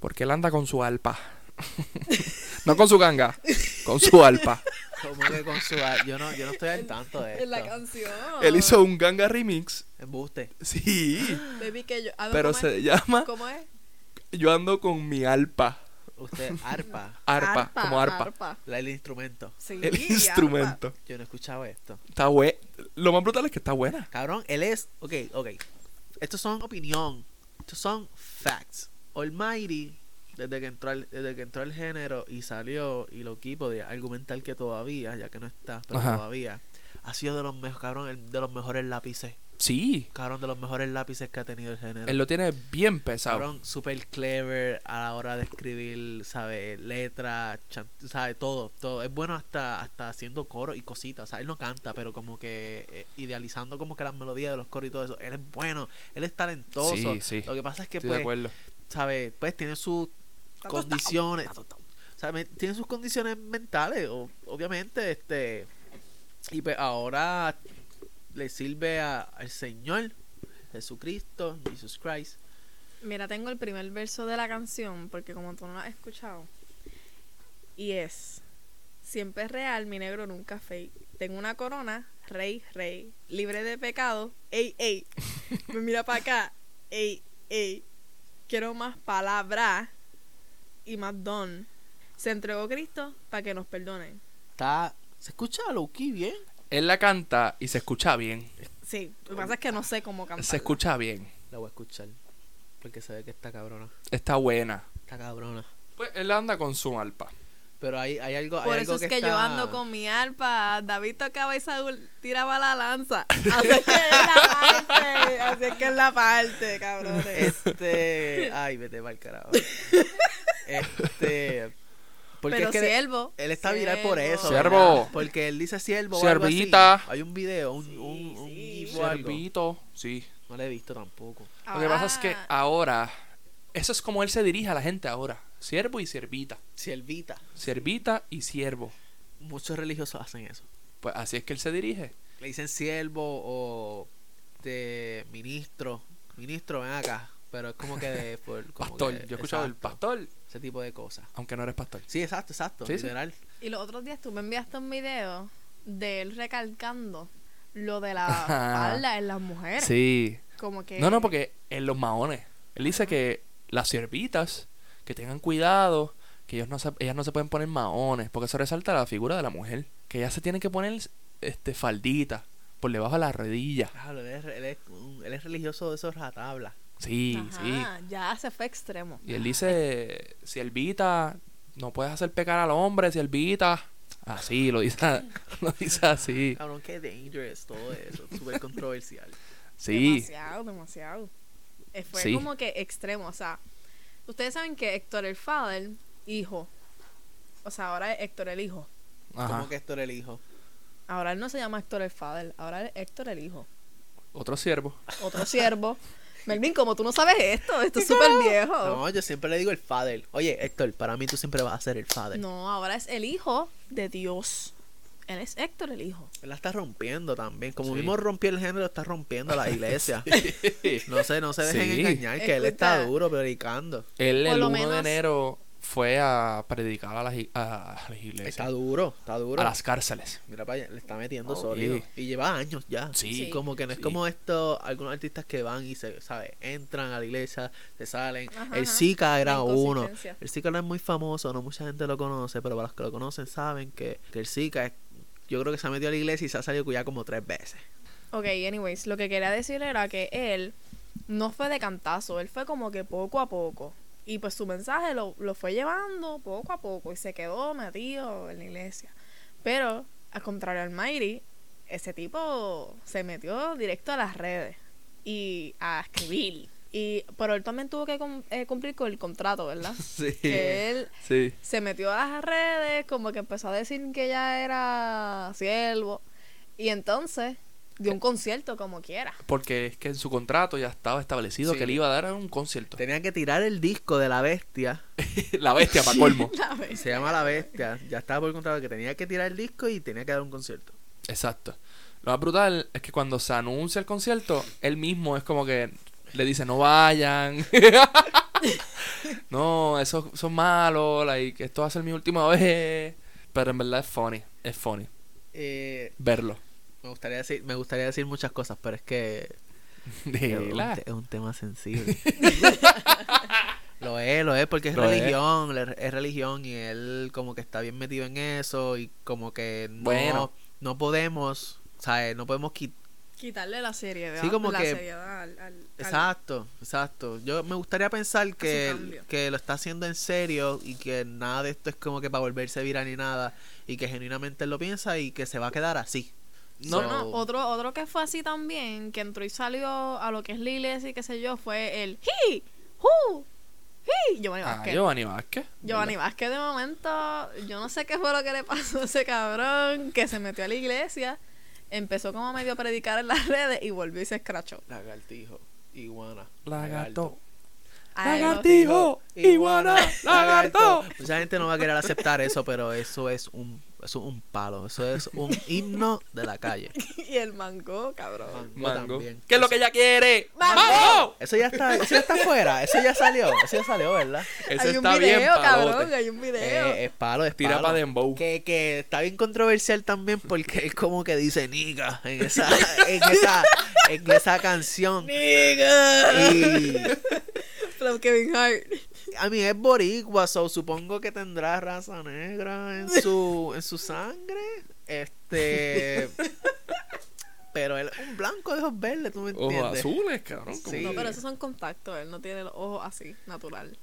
Porque él anda con su alpa. <laughs> no con su ganga, con su alpa. <laughs> Como que con su... Yo no, yo no estoy al tanto de En la esto. canción. Él hizo un ganga remix. Embuste. Sí. <gasps> Baby que yo. Pero ¿cómo se es? llama ¿Cómo es? Yo ando con mi alpa. Usted, <laughs> arpa. Arpa, como arpa. La, el instrumento. Sí, El instrumento. Yo no he escuchado esto. Está bueno. Lo más brutal es que está buena. Cabrón, él es... Ok, ok. Estos son opinión. Estos son facts. Almighty, desde que entró al, desde que entró el género y salió, y lo equipo de argumentar que todavía, ya que no está, pero Ajá. todavía, ha sido de los mejores, cabrón, el- de los mejores lápices. Sí. Cabrón, de los mejores lápices que ha tenido el género. Él lo tiene bien pesado. Cabrón, super clever a la hora de escribir, ¿sabes? Letras, ¿sabes? Todo, todo. Es bueno hasta, hasta haciendo coro y cositas. O sea, él no canta, pero como que eh, idealizando como que las melodías de los coros y todo eso. Él es bueno, él es talentoso. Sí, sí. Lo que pasa es que, Estoy de pues, acuerdo. ¿sabes? Pues tiene sus condiciones. O sea, tiene sus condiciones mentales, o- obviamente, este. Y pues ahora le sirve a- al Señor Jesucristo, Jesus Christ. Mira, tengo el primer verso de la canción, porque como tú no lo has escuchado. Y es: Siempre es real, mi negro nunca fake. Tengo una corona, rey, rey. Libre de pecado, ey, ey. Me <laughs> mira para acá, ey, ey. Quiero más palabra y más don. Se entregó Cristo para que nos perdonen. Está. ¿Se escucha Loki bien? Él la canta y se escucha bien. Sí, lo que pasa es que no sé cómo cantar. Se escucha bien. La voy a escuchar. Porque se ve que está cabrona. Está buena. Está cabrona. Pues él anda con su malpa. Pero hay, hay algo. Por hay eso algo es que, yo está- ando con mi arpa. David tocaba y Saúl tiraba la lanza. Así es que es la parte. Así es que es la parte, cabrones. Este. Ay, vete para el carajo. <laughs> Este. Porque Pero es que siervo. él está viral por eso. Siervo. ¿verdad? Porque él dice siervo. o algo así. Siervita. Hay un video, un, Sí, un, un sí. Siervito. Sí. No lo he visto tampoco. Lo que pasa es que Ah, ahora. Eso es como él se dirige a la gente ahora. Siervo y siervita. Siervita. Siervita y siervo. Muchos religiosos hacen eso. Pues así es que él se dirige. Le dicen siervo o de ministro. Ministro, ven acá. Pero es como que de. por- como Pastor. que- Yo he escuchado el pastor, Ese tipo de cosas. aunque no eres pastor. Sí, exacto, exacto. Sí, sí. literal. Y los otros días tú me enviaste un video de él recalcando lo de la falda en las mujeres. Sí. Como que. No, no, porque en los maones. Él dice que las siervitas que tengan cuidado, que ellos no se, ellas no se pueden poner maones, porque eso resalta la figura de la mujer. Que ellas se tienen que poner este faldita por debajo de la rodilla. Claro, él es, él es él es religioso de esos ratabla. Sí, sí. Ajá, ya se fue extremo. Y él dice, siervita, no puedes hacer pecar al hombre, siervita. Así, lo dice, <laughs> lo dice así. Cabrón, qué dangerous todo eso. Súper controversial. <laughs> Sí, Demasiado, demasiado. Eh, Fue Sí. como que extremo. O sea, ustedes saben que Héctor el Father, hijo. O sea, ahora es Héctor el hijo. ajá. Como que era el hijo. Ahora él no se llama Héctor el Father, ahora es Héctor el hijo. Otro siervo. Otro siervo. <laughs> Melvin, como tú no sabes esto, esto es <laughs> súper viejo. No, yo siempre le digo el father. Oye, Héctor, para mí tú siempre vas a ser el father. No, ahora es el hijo de Dios. Él es Héctor el hijo. Él la está rompiendo también. Como Sí. mismo rompió el género, está rompiendo la <laughs> iglesia. No sé, no se dejen Sí. engañar, que él está duro predicando. Él el lo 1 de enero fue a predicar a las, a las iglesias, Está duro, está duro. a las cárceles. Mira para allá, le está metiendo Oh, sólido. Y lleva años ya. Sí. Sí. Como que no es Sí. como estos, algunos artistas que van y se, ¿sabes? Entran a la iglesia, se salen. Ajá, el. Zika era uno. El Zika no es muy famoso, no mucha gente lo conoce, pero para los que lo conocen saben que, que el Zika es, yo creo que se ha metido a la iglesia y se ha salido ya como tres veces. Ok, anyways, lo que quería decir era que él no fue de cantazo, él fue como que poco a poco. Y pues su mensaje lo, lo fue llevando poco a poco y se quedó metido en la iglesia. Pero, al contrario al Mayri, ese tipo se metió directo a las redes y a escribir. Y, pero él también tuvo que eh, cumplir con el contrato, ¿verdad? <laughs> Sí. Que él Sí. se metió a las redes, como que empezó a decir que ya era siervo. Y entonces dio un concierto como quiera. Porque es que en su contrato ya estaba establecido Sí. que él iba a dar un concierto. Tenía que tirar el disco de la bestia. <laughs> La bestia, para colmo. <laughs> Vez. Se llama La Bestia. Ya estaba por contrato que tenía que tirar el disco y tenía que dar un concierto. Exacto. Lo más brutal es que cuando se anuncia el concierto, él mismo es como que le dice, no vayan. <laughs> no, eso son malos, like, esto va a ser mi última vez. Pero en verdad es funny, es funny Eh, verlo. Me gustaría decir, me gustaría decir muchas cosas, pero es que <laughs> es un, es un tema sensible. <laughs> lo es, lo es, porque es Lo es. religión, le- es religión y él como que está bien metido en eso y como que no, Bueno. no podemos, ¿sabes? No podemos quitar Quitarle la seriedad. Sí, como la que- seriedad al, Exacto, exacto. Yo me gustaría pensar que, que lo está haciendo en serio y que nada de esto es como que para volverse viral ni nada y que genuinamente él lo piensa y que se va a quedar así. No, No, otro, otro que fue así también, que entró y salió a lo que es la iglesia y qué sé yo, fue el He, Who, He, Giovanni Ah, Vázquez. Giovanni Vázquez. Giovanni Vázquez de momento, yo no sé qué fue lo que le pasó a ese cabrón que se metió a la iglesia, empezó como medio a predicar en las redes y volvió y se escrachó. Lagartijo, iguana, Lagarto. Lagartijo, iguana, lagarto. Mucha gente no va a querer aceptar eso, pero eso es un Eso es un palo. Eso es <laughs> un himno de la calle. y el mango, cabrón. Mango. también. ¿Qué es lo que ella quiere? ¡Mango! ¡Mango! Eso ya está, eso ya está fuera. Eso ya salió. Eso ya salió, ¿verdad? Ese hay un video, bien cabrón, palote. hay un video. Eh, es palo, es Tira palo. pa' dembow. Que, que está bien controversial también porque él como que dice niga en esa, en <laughs> esa, en esa canción. Y From Kevin Hart. a mí es boricua, so supongo que tendrá raza negra en su, en su sangre. Este <laughs> pero él es un blanco de ojos verdes, ¿tú me Ojos entiendes? azules, cabrón. como- Sí. No, pero esos son contactos, él no tiene los ojos así, natural.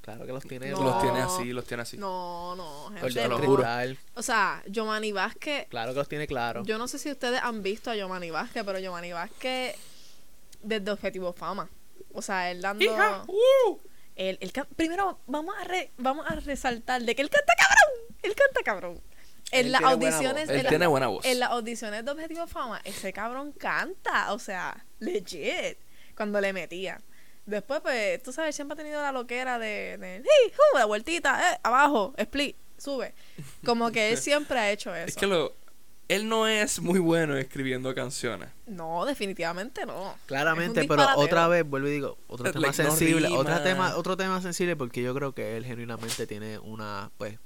Claro que los tiene No. Los tiene así, los tiene así. No, no, Por gente, te lo juro. O sea, Giovanni Vázquez, Claro que los tiene claro. yo no sé si ustedes han visto a Giovanni Vázquez, pero Giovanni Vázquez desde Objetivo Fama. O sea, él dando... ¡Hija! ¡Uh! Él, él can- primero vamos a re- vamos a resaltar de que él canta cabrón. Él canta cabrón. En Él las audiciones. Él en, la- tiene buena voz. en las audiciones de Objetivo Fama, ese cabrón canta, o sea, legit, cuando le metía. Después, pues, tú sabes, siempre ha tenido la loquera de, de "Hey, hu", la vueltita, eh, abajo, split, sube. Como que él <laughs> siempre ha hecho eso. Es que lo, él no es muy bueno escribiendo canciones. No, definitivamente no. Claramente, pero otra vez vuelvo y digo, otro tema Like, no sensible, otra tema, otro tema sensible porque yo creo que él genuinamente tiene una pues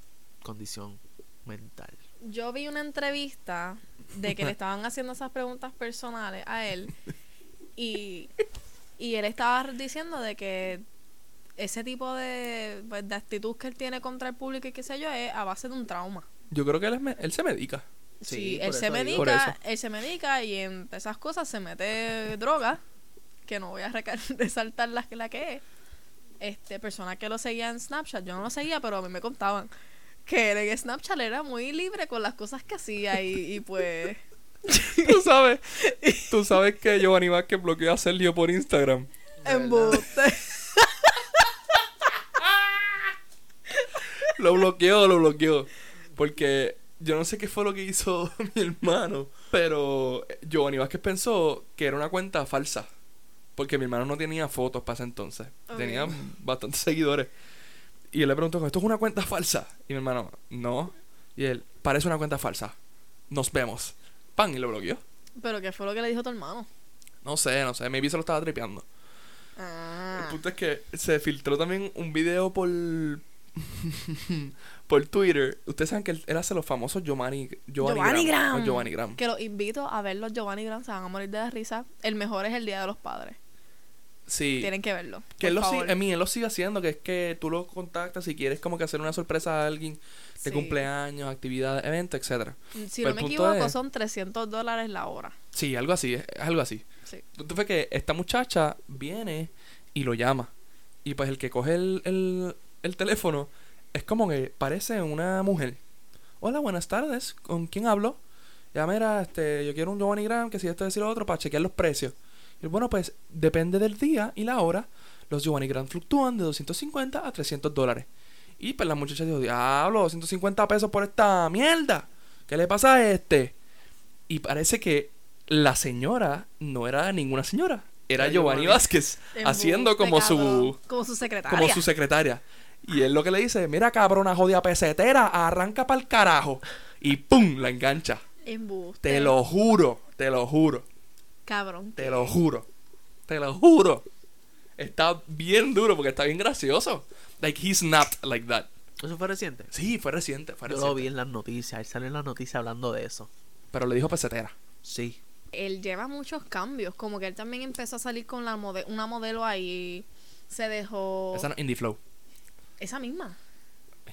condición mental. Yo vi una entrevista de que le estaban haciendo esas preguntas personales a él y, y él estaba diciendo de que ese tipo de, pues, de actitud que él tiene contra el público y qué sé yo es a base de un trauma. Yo creo que él, es me- él se medica. Sí, él se medica, él se medica y entre esas cosas se mete droga, que no voy a <laughs> resaltar la, la que es. Este, persona que lo seguía en Snapchat, yo no lo seguía, pero a mí me contaban que él en Snapchat era muy libre con las cosas que hacía y, y pues... <laughs> Tú sabes, tú sabes que Giovanni Vázquez bloqueó a Sergio por Instagram. Embuste. <laughs> Lo bloqueó, lo bloqueó. Porque yo no sé qué fue lo que hizo <laughs> mi hermano. Pero Giovanni Vázquez pensó que era una cuenta falsa. Porque mi hermano no tenía fotos para ese entonces. Tenía bastantes seguidores. Y él le preguntó, ¿esto es una cuenta falsa? Y mi hermano, no. Y él, parece una cuenta falsa. Nos vemos. Pan, y lo bloqueó. Pero ¿qué fue lo que le dijo tu hermano? No sé, no sé. Maybe se lo estaba tripeando. Ah. El punto es que se filtró también un video por <laughs> <laughs> por Twitter. Ustedes saben que él, él hace los famosos Giovanni Giovanni, Giovanni. Los Giovanni Gram. Que los invito a ver los Giovanni Grant, se van a morir de la risa. El mejor es el Día de los Padres. Sí. Tienen que verlo. Que él lo, sigue, a mí, él lo sigue haciendo, que es que tú lo contactas si quieres como que hacer una sorpresa a alguien de Sí. cumpleaños, actividades, eventos, etcétera. Si Pero no me equivoco, es- son 300 dólares la hora. Sí, algo así, es, algo así. Sí. Fue que esta muchacha viene y lo llama. Y pues el que coge el, el, el teléfono es como que parece una mujer. Hola, buenas tardes. ¿Con quién hablo? Ya mira, este, yo quiero un Giovanni Gram, que si esto y lo otro, para chequear los precios. Y bueno, pues depende del día y la hora. Los Giovanni Gram fluctúan de 250 a 300 dólares. Y pues la muchacha dijo, diablo, 250 pesos por esta mierda. ¿Qué le pasa a este? Y parece que la señora no era ninguna señora. Era Giovanni. Vázquez. haciendo como su, Como su secretaria. como su secretaria. Y él lo que le dice, mira cabrona jodida pesetera, arranca pa'l carajo. Y pum, la engancha. Embuste. Te lo juro, te lo juro, Cabrón. te lo juro, te lo juro. Está bien duro porque está bien gracioso. Like, he's not like that. ¿Eso fue reciente? Sí, fue reciente, fue Yo reciente. lo vi en las noticias, él sale en las noticias hablando de eso. Pero le dijo pesetera. Sí. Él lleva muchos cambios. Como que él también empezó a salir con la mode- una modelo ahí. Se dejó. Esa no, Indie Flow. Esa misma.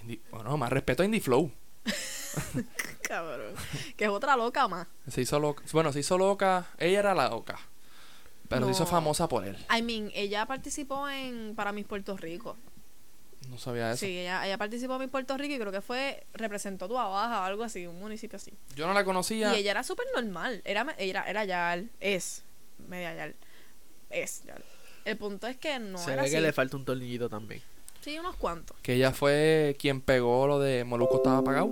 Indie- bueno, más respeto a Indie Flow. <laughs> Cabrón. que es otra loca más. Se hizo loca. Bueno, se hizo loca. Ella era la loca. Pero se hizo famosa por él. I mean, ella participó en Para Mis Puerto Rico. No sabía eso. Sí, ella, ella participó en Mis Puerto Rico y creo que fue, representó Tua Baja o algo así, un municipio así. Yo no la conocía. Y ella era súper normal. Era, era, era yal, es media yal. Es yal. El punto es que no Se era ve que le falta un tornillito también. Sí, unos cuantos. Que ella fue quien pegó lo de Moluco estaba apagado.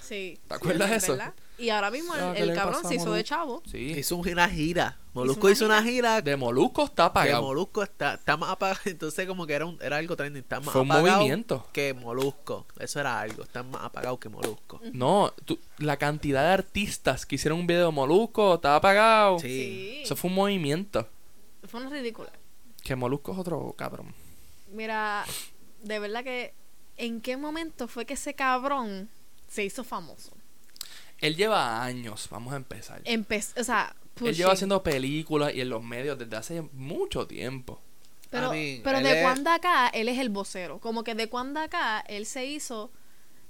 Sí. ¿Te acuerdas de ¿verdad? eso? Y ahora mismo el, Ah, ¿qué el le cabrón se hizo de Molusco? chavo. Sí. Hizo una gira. Molusco una hizo una gira. De Molusco está apagado. Molusco está, está más apagado. <laughs> Entonces, como que era, un, era algo trending. Está más Fue un apagado movimiento. que Molusco. Eso era algo. Está más apagado que Molusco. No, tú- la cantidad de artistas que hicieron un video de Molusco estaba apagado. Sí. Sí. Eso fue un movimiento. Fue una ridícula. Que Molusco es otro cabrón. Mira, de verdad que ¿en qué momento fue que ese cabrón se hizo famoso? Él lleva años, vamos a empezar. Empezó, o sea, Él lleva haciendo películas y en los medios desde hace mucho tiempo. Pero, I mean, pero de es- cuando acá, él es el vocero. Como que de cuando acá, él se hizo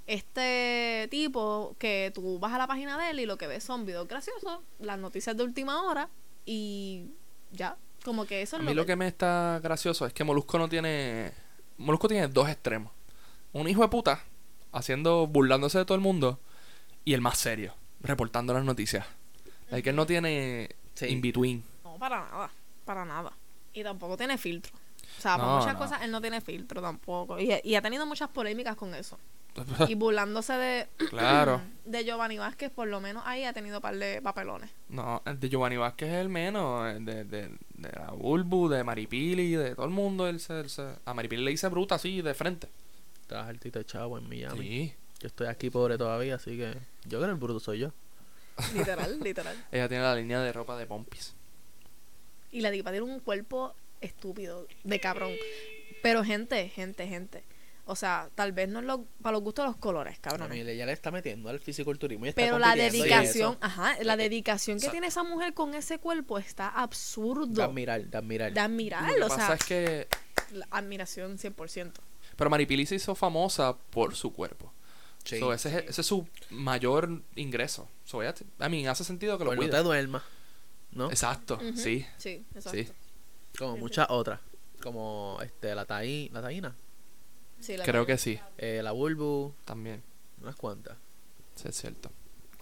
este tipo que tú vas a la página de él y lo que ves son videos graciosos, las noticias de última hora y ya. Como que eso A es mí lo, lo que me está gracioso es que Molusco no tiene... Molusco tiene dos extremos. Un hijo de puta, haciendo, burlándose de todo el mundo, y el más serio, reportando las noticias. El que él no tiene Sí. in between. No, para nada, para nada. Y tampoco tiene filtro. O sea, para No, muchas no. cosas él no tiene filtro tampoco. Y, y ha tenido muchas polémicas con eso. <laughs> Y burlándose de, <clears throat> claro. de Giovanni Vázquez, por lo menos ahí ha tenido un par de papelones. No, el de Giovanni Vázquez es el menos. el De, de, de la Bulbu, de Maripili, de todo el mundo. Él se, él se- a Maripili le dice bruta así, de frente. Estás altito de chavo en Miami. Sí. Yo estoy aquí pobre todavía, así que yo creo que el bruto soy yo. Literal, <laughs> literal. Ella tiene la línea de ropa de Pompis. Y la tipa tiene un cuerpo estúpido, de cabrón. Pero gente, gente, gente. O sea, tal vez no es lo, para los gustos de los colores, cabrón. mí ella le está metiendo al fisiculturismo y está Pero la dedicación, ajá, la dedicación que tiene esa mujer con ese cuerpo está De absurdo. admirar, de admirar. De admirar, Lo que o pasa sea, es que. la admiración 100%. Pero Maripili se hizo famosa por su cuerpo. Sí. So, ese, es, ese es su mayor ingreso. So, ella, a mí, hace sentido que lo Pues no te duermas, ¿no? Exacto, sí. Sí, exacto. Sí. Como muchas otras. Como este la taí, la taína, Sí, la Creo que sí, eh, la bulbu, también. unas cuantas. Sí, es cierto.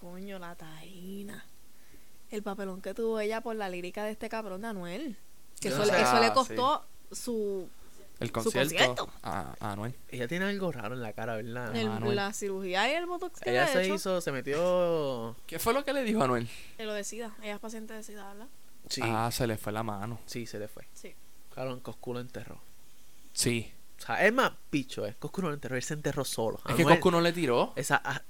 Coño, la taína. El papelón que tuvo ella por la lírica de este cabrón de Anuel. Que Yo eso, no le, sé. eso le Ah, costó su El Su concierto. concierto. A, a Anuel. Ella tiene algo raro en la cara, ¿verdad? el- Anuel. la cirugía y el botox que Ella le ha se hecho. hizo, se metió. ¿Qué fue lo que le dijo a Anuel? Eh, Lo de SIDA. Ella es paciente de SIDA, ¿verdad? Sí, Ah, se le fue la mano. sí, se le fue. Sí. Claro, en Cosculo enterró. Sí. O sea, es más picho, es Cosculo lo enterró, él se enterró solo. Es que Coscu no le tiró. Esa, ah,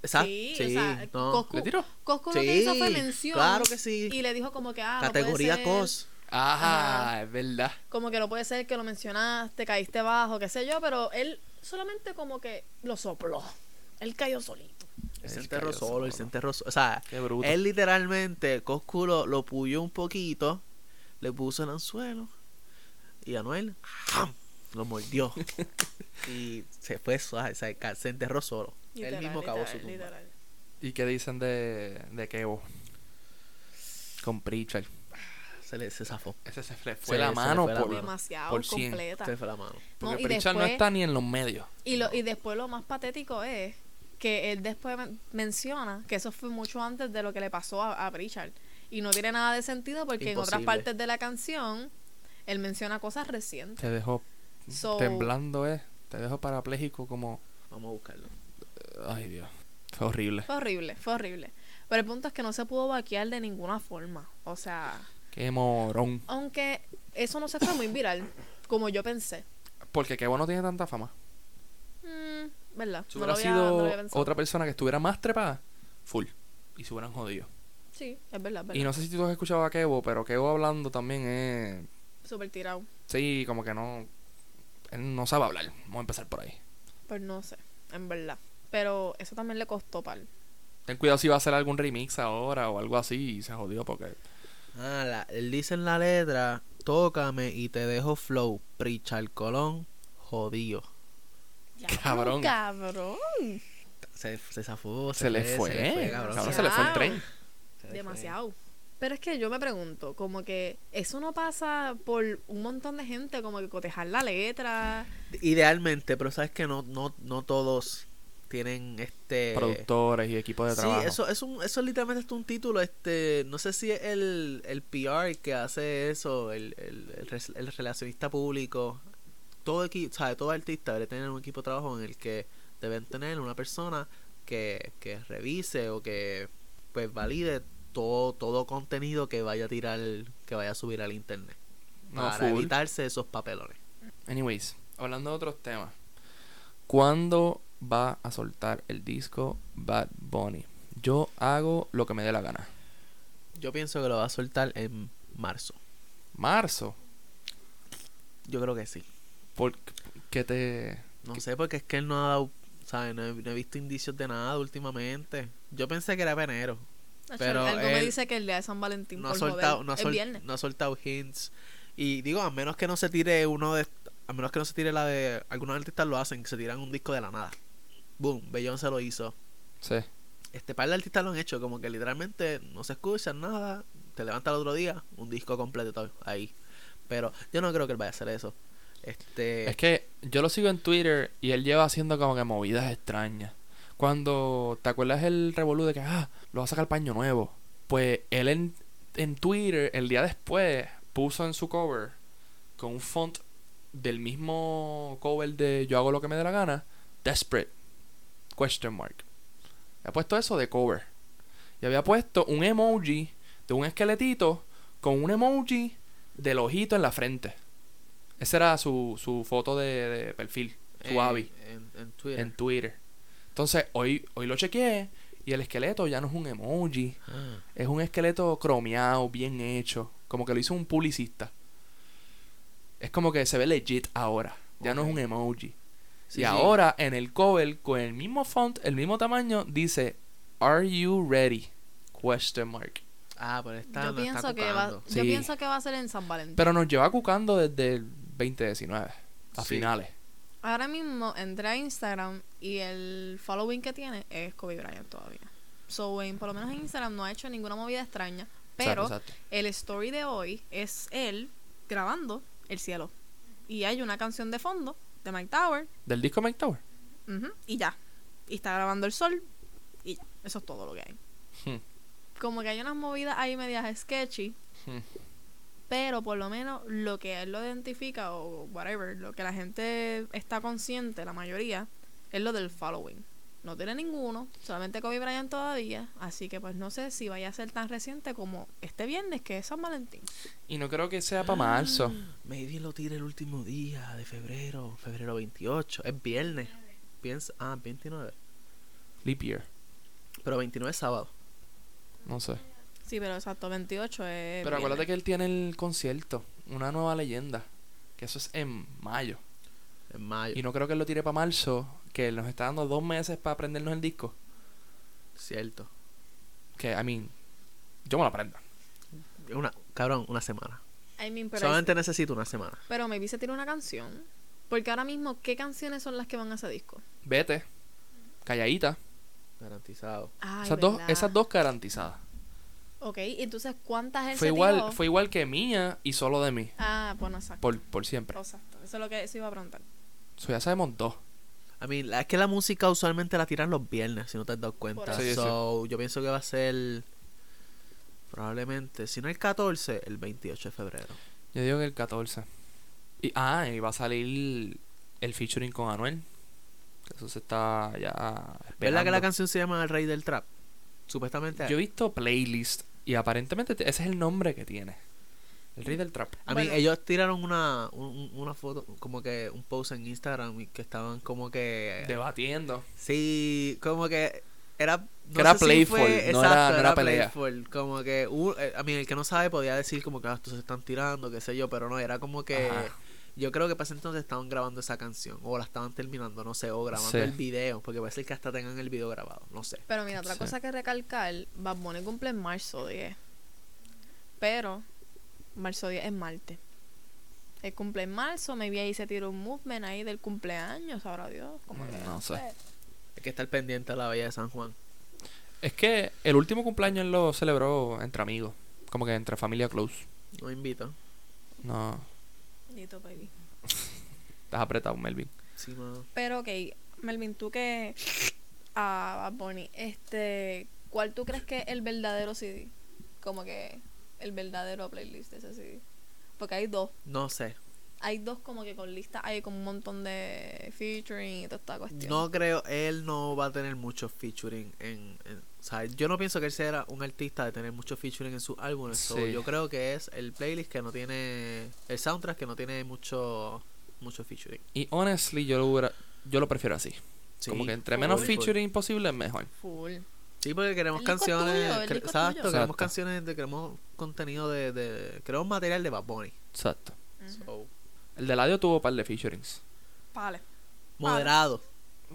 esa, Sí, sí, o sea, no. Coscu, ¿Le tiró? Coscu lo que hizo fue Sí, mención. claro que sí. Y le dijo como que, ah, no Categoría ser, COS. Ajá, es verdad. Como que no puede ser que lo mencionaste, caíste bajo, qué sé yo, pero él solamente como que lo sopló. Él cayó solito. Él se enterró solo, él se enterró solo. O sea, Qué bruto. él literalmente, Coscu lo, lo puyó un poquito, le puso el anzuelo y Anuel ¡jam! Lo mordió. <laughs> y se fue suave, se, se enterró solo. él Literal, mismo acabó su literal, tumba. literal. ¿Y qué dicen de, de Kevo? Con Pritchard. Se le se zafó. Ese se le Se fue le- la se le mano fue la por, mano. Demasiado por cien. completa. Se le fue la mano. Porque No, Pritchard no después- está ni en los medios. Y, lo, y después lo más patético es que él después men- menciona que eso fue mucho antes de lo que le pasó a, a Pritchard. Y no tiene nada de sentido porque en otras partes de la canción él menciona cosas recientes. Te dejó So- temblando, ¿eh? Te dejó parapléjico como... Vamos a buscarlo. Ay, Dios. Fue horrible. Fue horrible, fue horrible. Pero el punto es que no se pudo vaquear de ninguna forma. O sea, Qué morón. aunque eso no se fue muy viral, como yo pensé. Porque Kevo no tiene tanta fama. Mm, ¿Verdad? Si No hubiera lo había- no sido había pensado. otra persona que estuviera más trepada, full. Y se hubieran jodido. Sí, es verdad, es verdad. Y no sé si tú has escuchado a Kevo, pero Kevo hablando también es... Súper tirado. Sí, como que no... Él no sabe hablar. Vamos a empezar por ahí. Pues no sé, en verdad. Pero eso también le costó pal. Ten cuidado si va a hacer algún remix ahora o algo así y se jodió porque... Ah, la- él dice en la letra, tócame y te dejo flow, Pritchard Colón, jodido. Ya, <laughs> Cabrón. Cabrón. Se, se zafó, Se, le fue, se le fue, cabrón. Cabrón, se le fue el tren. Demasiado. Pero es que yo me pregunto, como que eso no pasa por un montón de gente, como que cotejar la letra. Idealmente, pero sabes que no, no, no todos tienen este Productores y equipos de Sí, trabajo. eso es un, eso literalmente es un título, este, no sé si es el, el PR que hace eso, el, el, el relacionista público, todo equipo, sabe, todo artista debe tener un equipo de trabajo en el que deben tener una persona que, que revise o que pues valide todo, todo contenido que vaya a tirar, que vaya a subir al internet. No, para full. evitarse esos papelones. Anyways, hablando de otros temas. ¿Cuándo va a soltar el disco Bad Bunny? Yo hago lo que me dé la gana. Yo pienso que lo va a soltar en marzo. Marzo. Yo creo que sí. ¿Por qué te...? No sé, porque es que él no ha dado, ¿sabes? No he, no he visto indicios de nada últimamente. Yo pensé que era enero. Pero algo me dice que el día de San Valentín No ha por soltado, joder, no ha, sol- viernes. no ha soltado hints. Y digo, a menos que no se tire uno de. A menos que no se tire la de. Algunos artistas lo hacen, que se tiran un disco de la nada. Boom, Beyoncé lo hizo. Sí. Este par de artistas lo han hecho, como que literalmente no se escuchan nada. Te levanta el otro día, un disco completo todo ahí. Pero yo no creo que él vaya a hacer eso. Este. Es que yo lo sigo en Twitter y él lleva haciendo como que movidas extrañas. Cuando, ¿te acuerdas el revolú de que, ah, lo va a sacar paño nuevo? Pues él en, en Twitter, el día después, puso en su cover, con un font del mismo cover de Yo hago lo que me dé la gana, Desperate, question mark. Había puesto eso de cover. Y había puesto un emoji de un esqueletito con un emoji del ojito en la frente. Esa era su, su foto de, de perfil, su eh, avi, En, en Twitter. en Twitter. Entonces, hoy, hoy lo chequeé y el esqueleto ya no es un emoji, Ah, es un esqueleto cromeado, bien hecho, como que lo hizo un publicista. Es como que se ve legit ahora, ya no es un emoji. sí, y sí. ahora en el cover, con el mismo font, el mismo tamaño, dice Are you ready? Question mark. Ah, pero está, yo, está pienso que va, yo Sí. pienso que va a ser en San Valentín. Pero nos lleva cucando desde el 2019, a Sí. finales. Ahora mismo entré a Instagram y el following que tiene es Kobe Bryant todavía. So, en, por lo menos en Instagram no ha hecho ninguna movida extraña. Pero Exacto, exacto. el story de hoy es él grabando el cielo. Y hay una canción de fondo de Mike Tower. Del disco Mike Tower. y ya. Y está grabando el sol. Y ya. Eso es todo lo que hay. Hmm. Como que hay unas movidas ahí medias sketchy. Hmm. Pero por lo menos lo que él lo identifica o whatever, lo que la gente está consciente, la mayoría, es lo del following. No tiene ninguno, solamente Kobe Bryant todavía, así que pues no sé si vaya a ser tan reciente como este viernes que es San Valentín. Y no creo que sea para marzo. <gasps> Maybe lo tire el último día de febrero, febrero 28. Es viernes. Piensa, ah, 29. Leap year. Pero 29 es sábado. No sé. Sí, pero exacto, 28 es... Pero acuérdate que él tiene el concierto. Una nueva leyenda. Que eso es en mayo. En mayo. Y no creo que él lo tire para marzo. Que él nos está dando dos meses para aprendernos el disco. Cierto. Que, I mean, yo me lo aprendo. Una, cabrón, una semana. I mean, pero, Solamente necesito una semana. pero maybe se tira una canción. Porque ahora mismo, ¿qué canciones son las que van a ese disco? Vete. Calladita. Garantizado. Ay, Esas dos, esas dos garantizadas. Ok, entonces, ¿cuántas él Fue se igual, tiró? fue igual que mía y solo de mí. Ah, bueno, exacto. Por, por siempre. Exacto. Eso es lo que se iba a preguntar. So, ya sabemos dos. I mean, la- es que la música usualmente la tiran los viernes, si no te has dado cuenta. Sí, sí. so, yo pienso que va a ser probablemente, si no el 14, el 28 de febrero. Yo digo que el 14. Y, ah, y va a salir el featuring con Anuel. Eso se está ya. ¿Verdad que esperando. la canción se llama El Rey del Trap? Supuestamente. Yo he visto playlist y aparentemente te- ese es el nombre que tiene. El rey del trap. A mí, Bueno. ellos tiraron una, un- una foto, como que un post en Instagram y que estaban como que... Debatiendo. Sí, como que era... no era si playful, fue- no exacto, era- no era pelea. playful, Como que, u- eh, a mí, el que no sabe podía decir como que ah, estos se están tirando, qué sé yo, pero no, era como que... Ajá. Yo creo que para ese entonces estaban grabando esa canción, o la estaban terminando, no sé, o grabando Sí. el video, porque puede ser que hasta tengan el video grabado, no sé. Pero mira, otra Sí. cosa que recalcar, Bad Bunny cumple en marzo 10. Pero marzo 10 es martes. El cumple en marzo, maybe ahí se tira un movement ahí del cumpleaños, sabrá Dios. como que, No sé. Hay que estar pendiente a la Bahía de San Juan. Es que el último cumpleaños él lo celebró entre amigos. Como que entre familia close. Lo invito. No. Dito, baby. Estás apretado, Melvin. Sí, mano. Pero ok, Melvin, tú que a Bad Bunny, este, ¿cuál tú crees que es el verdadero CD? Como que el verdadero playlist de ese CD. Porque hay dos. No sé. Hay dos como que con listas hay como un montón de featuring y toda esta cuestión. No creo, él no va a tener mucho featuring en, en- o sea, yo no pienso que él sea un artista de tener mucho featuring en sus álbumes. so, Sí. yo creo que es el playlist que no tiene, el soundtrack que no tiene mucho, mucho featuring. Y honestly, yo lo hubiera, yo lo prefiero así. Sí, Como que entre full, menos full. featuring posible es mejor. Full. Sí, porque queremos canciones, tuyo, cre- exacto, tuyo. queremos Exacto. canciones, de, queremos contenido de, de, queremos material de Bad Bunny. Exacto. Ujú. So, El de Ladio tuvo un par de featurings. Vale. moderado.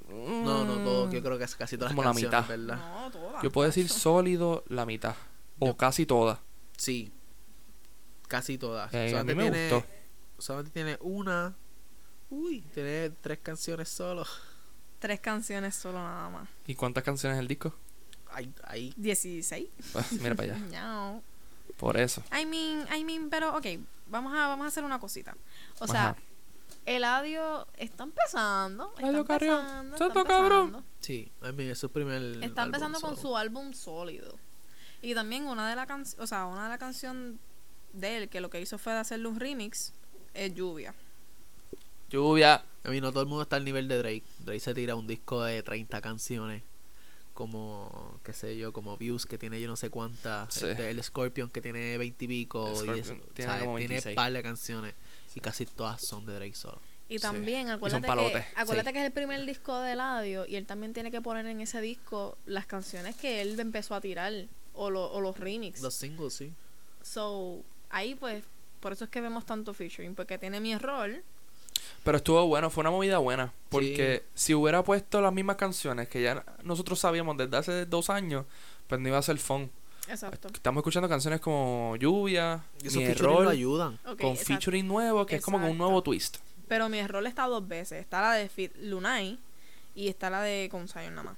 No, no, todo, Mm, yo creo que es casi todas Como las la mitad. ¿verdad? No, todas. Yo puedo decir sólido la mitad. O Yo- casi toda. Sí. Casi todas. Eh, a mí solamente, me tiene, gustó. solamente tiene una. Uy, tiene tres canciones solo. Tres canciones solo nada más. ¿Y cuántas canciones es el disco? Ahí, ahí. 16. Pues, mira para allá. <laughs> No. Por eso. I mean, I mean, pero ok, vamos a, vamos a hacer una cosita. O sea, Ajá. el audio está empezando. Está Eladio Carrión, empezando, santo está cabrón. empezando. Sí, I mean, es su primer. Está álbum empezando con solo. su álbum sólido. Y también una de la canciones, o sea, una de la canción de él que lo que hizo fue de hacerle un remix es Lluvia. Lluvia. A mí no todo el mundo está al nivel de Drake. Drake se tira un disco de 30 canciones. Como, qué sé yo, como Views que tiene yo no sé cuántas. Sí. Este, el Scorpion que tiene 20 y pico. El y eso, tiene ¿sabes? como tiene 26. par de canciones. Y casi todas son de Drake solo. Y Sí. también, Y acuérdate, que, acuérdate sí. que es el primer disco de Eladio y él también tiene que poner en ese disco las canciones que él empezó a tirar o, lo- o los remix. Los singles, sí. So, ahí pues, por eso es que vemos tanto featuring, porque tiene mi error. Pero estuvo bueno, fue una movida buena. Porque si hubiera puesto las mismas canciones que ya nosotros sabíamos desde hace dos años, pues no iba a ser fun. Exacto. Estamos escuchando canciones como Lluvia, Y Mi Error, ayudan. Con exacto. featuring nuevo, que es como que un nuevo twist. Pero mi error está dos veces. Está la de Fit Lunay y está la de con Zion nada más.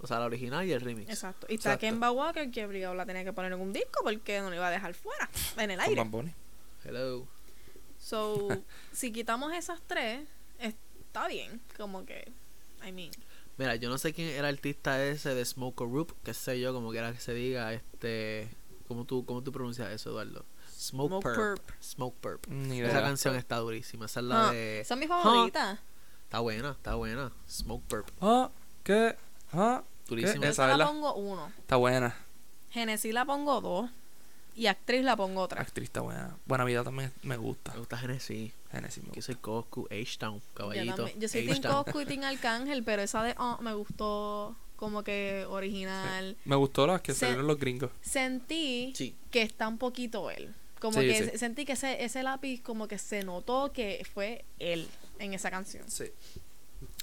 O sea, la original y el remix. Exacto. Y está Exacto. Kemba Walker que obligado la tenía que poner en un disco porque no lo iba a dejar fuera, en el Con aire. Bunny. Hello. So, <laughs> si quitamos esas tres, está bien. Como que, I mean, Mira, yo no sé quién era el artista ese de Smoke Group, qué sé yo, como quiera que se diga, este, ¿cómo tú, cómo tú pronuncias eso, Eduardo? Smoke, Smoke Purp. Purp. Smoke Purp. Ni Esa canción está durísima, esa es la ah, de... esa es mi. Está buena, está buena. Smoke Purp. Ah, ¿qué? Ah, Durísima. ¿Qué? Esa Esa, la pongo uno. Está buena. Genesis la pongo dos. Y actriz la pongo tres. Actriz está buena. Buena vida también me gusta. Me gusta Genesis. Genesis me Yo gusta. soy Coscu, H-Town, Yo, caballito. también. Yo soy Team H-Town. Coscu y Team Arcángel, pero esa de oh, me gustó como que original. Me gustó las que Se- salieron los gringos. Sentí Sí. que está un poquito él. Como Sí, que sentí que ese, ese lápiz como que se notó que fue él en esa canción. Sí.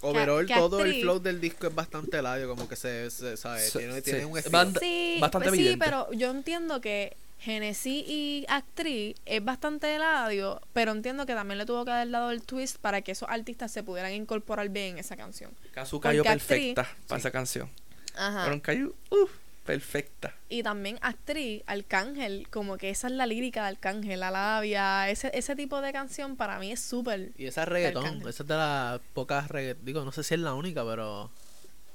Overall, que todo el flow del disco es bastante ladio, como que se, se sabe, tiene, sí. tiene un estilo. Sí, bastante pues sí, pero yo entiendo que Genesis y actriz es bastante eladio, pero entiendo que también le tuvo que haber dado el twist para que esos artistas se pudieran incorporar bien en esa canción. Kazu cayó Porque actriz- perfecta para Sí. esa canción. Ajá. Pero cayó uf, perfecta. Y también actriz, Arcángel, como que esa es la lírica de Arcángel, la labia, ese, ese tipo de canción para mí es súper... Y esa es reggaetón, Arcángel. esa es de las pocas reggaetón. Digo, no sé si es la única, pero.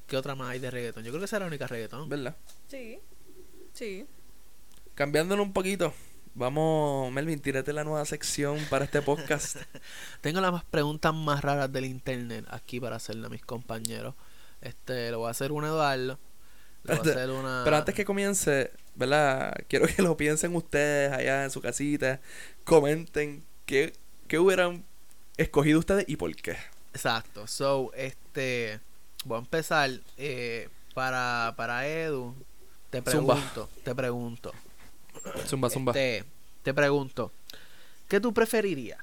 ¿Qué otra más hay de reggaetón? Yo creo que esa es la única reggaetón. ¿Verdad? Sí, sí. Cambiándolo un poquito. Vamos, Melvin, tírate la nueva sección para este podcast. <laughs> Tengo las preguntas más raras del internet aquí para hacerle a mis compañeros. Este, le voy a hacer una a Eduardo. Le voy a Espérate, hacer una. Pero antes que comience, ¿verdad? Quiero que lo piensen ustedes allá en su casita. Comenten qué, qué hubieran escogido ustedes y por qué. Exacto. So, este. Voy a empezar. Eh, para, para Edu. Te Zumba. pregunto. Te pregunto. Zumba, zumba. Este, te pregunto. ¿Qué tú preferirías?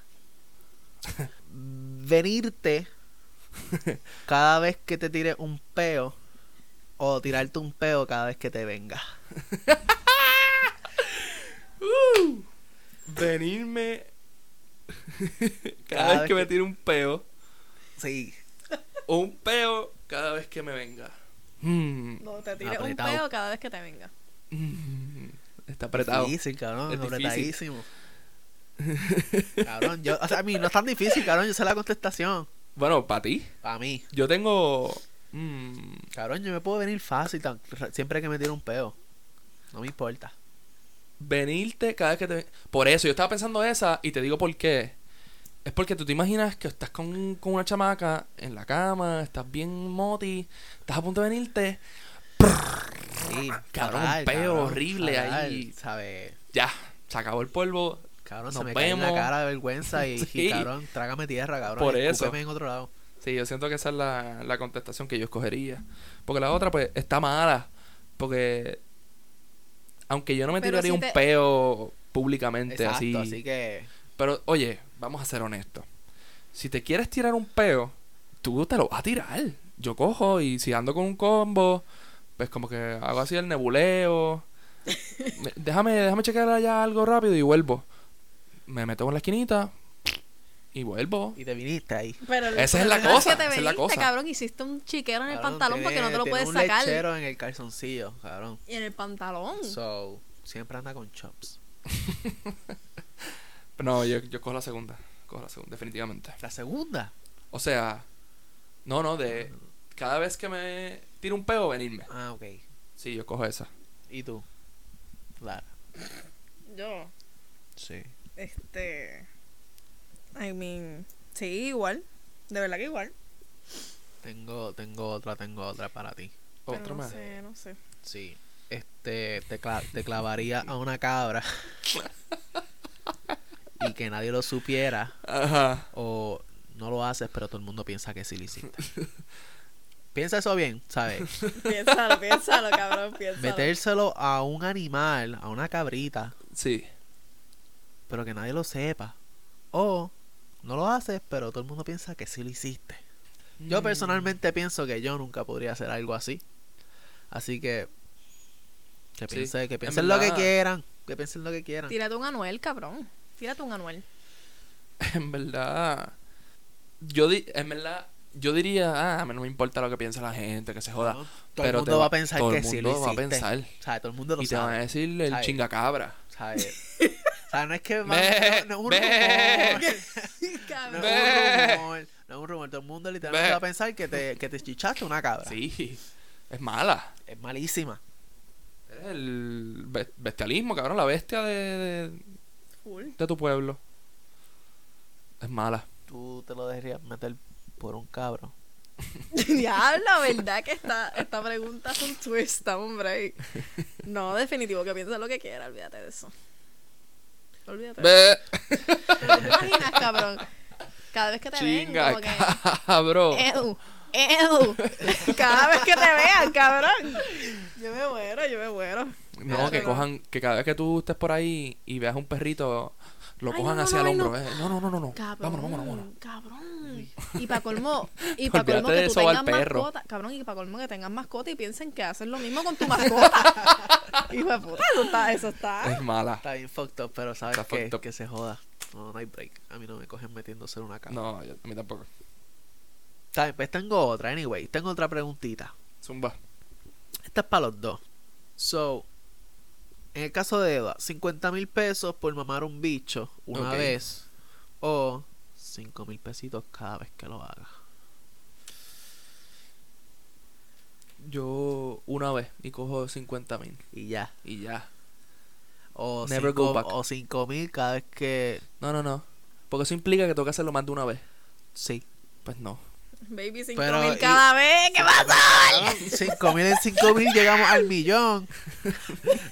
<laughs> ¿Venirte cada vez que te tire un peo? ¿O tirarte un peo cada vez que te venga? <laughs> Venirme cada, Cada vez vez que me tire un peo. Sí. O un peo cada vez que me venga. Mm, No, te tires un peo cada vez que te venga. mm, está apretado. Difícil, cabrón. Es apretadísimo. <laughs> cabrón, yo, o sea, a mí no es tan difícil, cabrón. Yo sé la contestación. Bueno, para ti. Para mí. Yo tengo. mm, Cabrón, yo me puedo venir fácil tan- siempre que me un peo. No me importa. venirte cada vez que te. Por eso, yo estaba pensando esa y te digo por qué. Es porque tú te imaginas que estás con, con una chamaca en la cama, estás bien moti, estás a punto de venirte. Sí, Cabrón, fatal, un peo cabrón, horrible fatal, ahí. ¿sabes? Ya, se acabó el polvo. Cabrón, Nos se me cae en la vemos. cara de vergüenza y, <laughs> y, Sí. cabrón, trágame tierra, cabrón. Por eso. en otro lado. Sí, yo siento que esa es la, la contestación que yo escogería. Porque la otra, pues, está mala. Porque. Aunque yo no me Pero tiraría si un te- peo públicamente Exacto, así. así que... Pero, oye, vamos a ser honestos. Si te quieres tirar un peo, tú te lo vas a tirar. Yo cojo y si ando con un combo, pues como que hago así el nebuleo. Me- <laughs> déjame, déjame checar allá algo rápido y vuelvo. Me meto en la esquinita y vuelvo. Y te viniste ahí. Pero Esa es la cosa, que te esa es la cosa. cabrón, hiciste un chiquero en el Cabrón, pantalón porque no te lo puedes tiene sacar. un en el calzoncillo, cabrón. Y en el pantalón. So, siempre anda con chops. <laughs> No, yo, yo cojo la segunda. Cojo la segunda, definitivamente. La segunda. O sea, no, no, de cada vez que me tiro un peo, venirme. Ah, ok. Sí, yo cojo esa. ¿Y tú? Lara. Yo, Sí. este. I mean, sí, igual. De verdad que igual. Tengo, tengo otra, tengo otra para ti. Pero Otro no más. sé, no sé. Sí. Este, te, cla- te clavaría a una cabra. <laughs> y que nadie lo supiera. Ajá. O no lo haces, pero todo el mundo piensa que sí lo hiciste. <laughs> Piensa eso bien, ¿sabes? <laughs> Piénsalo, piénsalo, cabrón, piénsalo. Metérselo a un animal, a una cabrita, Sí. pero que nadie lo sepa. O no lo haces, pero todo el mundo piensa que sí lo hiciste. Yo Mm. personalmente pienso que yo nunca podría hacer algo así. Así que que Sí, piensen, que en piensen lo que quieran, que piensen lo que quieran. Tírate un anuel, cabrón. Tírate un anuel. <laughs> En verdad. Yo di en verdad. Yo diría, ah, a mí no me importa lo que piensa la gente, que se joda. ¿no? Todo pero el mundo va va- a pensar todo que el sí lo mundo va a pensar. O sea, todo el mundo lo Y te van a sabe. decir el ¿sabes? chingacabra. ¿sabes? <laughs> O sea, no es que va, Ve, no, no es un rumor. <laughs> No es un rumor. No es un rumor. Todo el mundo literalmente va a pensar que te, que te chichaste una cabra. Sí. Es mala. Es malísima. Es el be- bestialismo, cabrón. La bestia de, de, tu pueblo. Es mala. Tú te lo dejarías meter por un cabro. <laughs> Diablo, ¿verdad que esta, esta pregunta es un twist, hombre? No, definitivo, que pienses lo que quieras, olvídate de eso. Olvídate de eso. Pero ¿Te imaginas, cabrón? Cada vez que te ven, Chinga, como que... Eh, cabrón. Edu, Edu. Cada vez que te vean, cabrón. Yo me muero, yo me muero. No, que no. cojan, que cada vez que tú estés por ahí y veas un perrito, lo cojan no, hacia no, el hombro. no. eh. No, no, no, no, no. Cabrón, Vámonos, vámonos, vámonos. cabrón. Y para colmo, y para colmo que tú tengas perro. mascota, cabrón, y para colmo que tengas mascota y piensen que hacen lo mismo con tu mascota. <laughs> Hijo de puta, eso está, eso está. Es mala. Está bien fucked up, pero sabes que, que se joda. No, no hay break. A mí no me cogen metiéndose en una cabra. No, yo- a mí tampoco. Está pues tengo otra. Anyway, tengo otra preguntita. Zumba. Esta es para los dos. So, en el caso de Eva, 50 mil pesos por mamar un bicho una vez. O 5 mil pesitos cada vez que lo haga. Yo una vez y cojo 50 mil. Y ya. Y ya. O Never go 5 back. o cinco mil cada vez que. No, no, no. Porque eso implica que tengo que hacerlo más de una vez. Sí. Pues no. Baby, cinco Pero, mil y- cada vez. ¿Qué pasa? 5 mil en 5 mil llegamos al millón.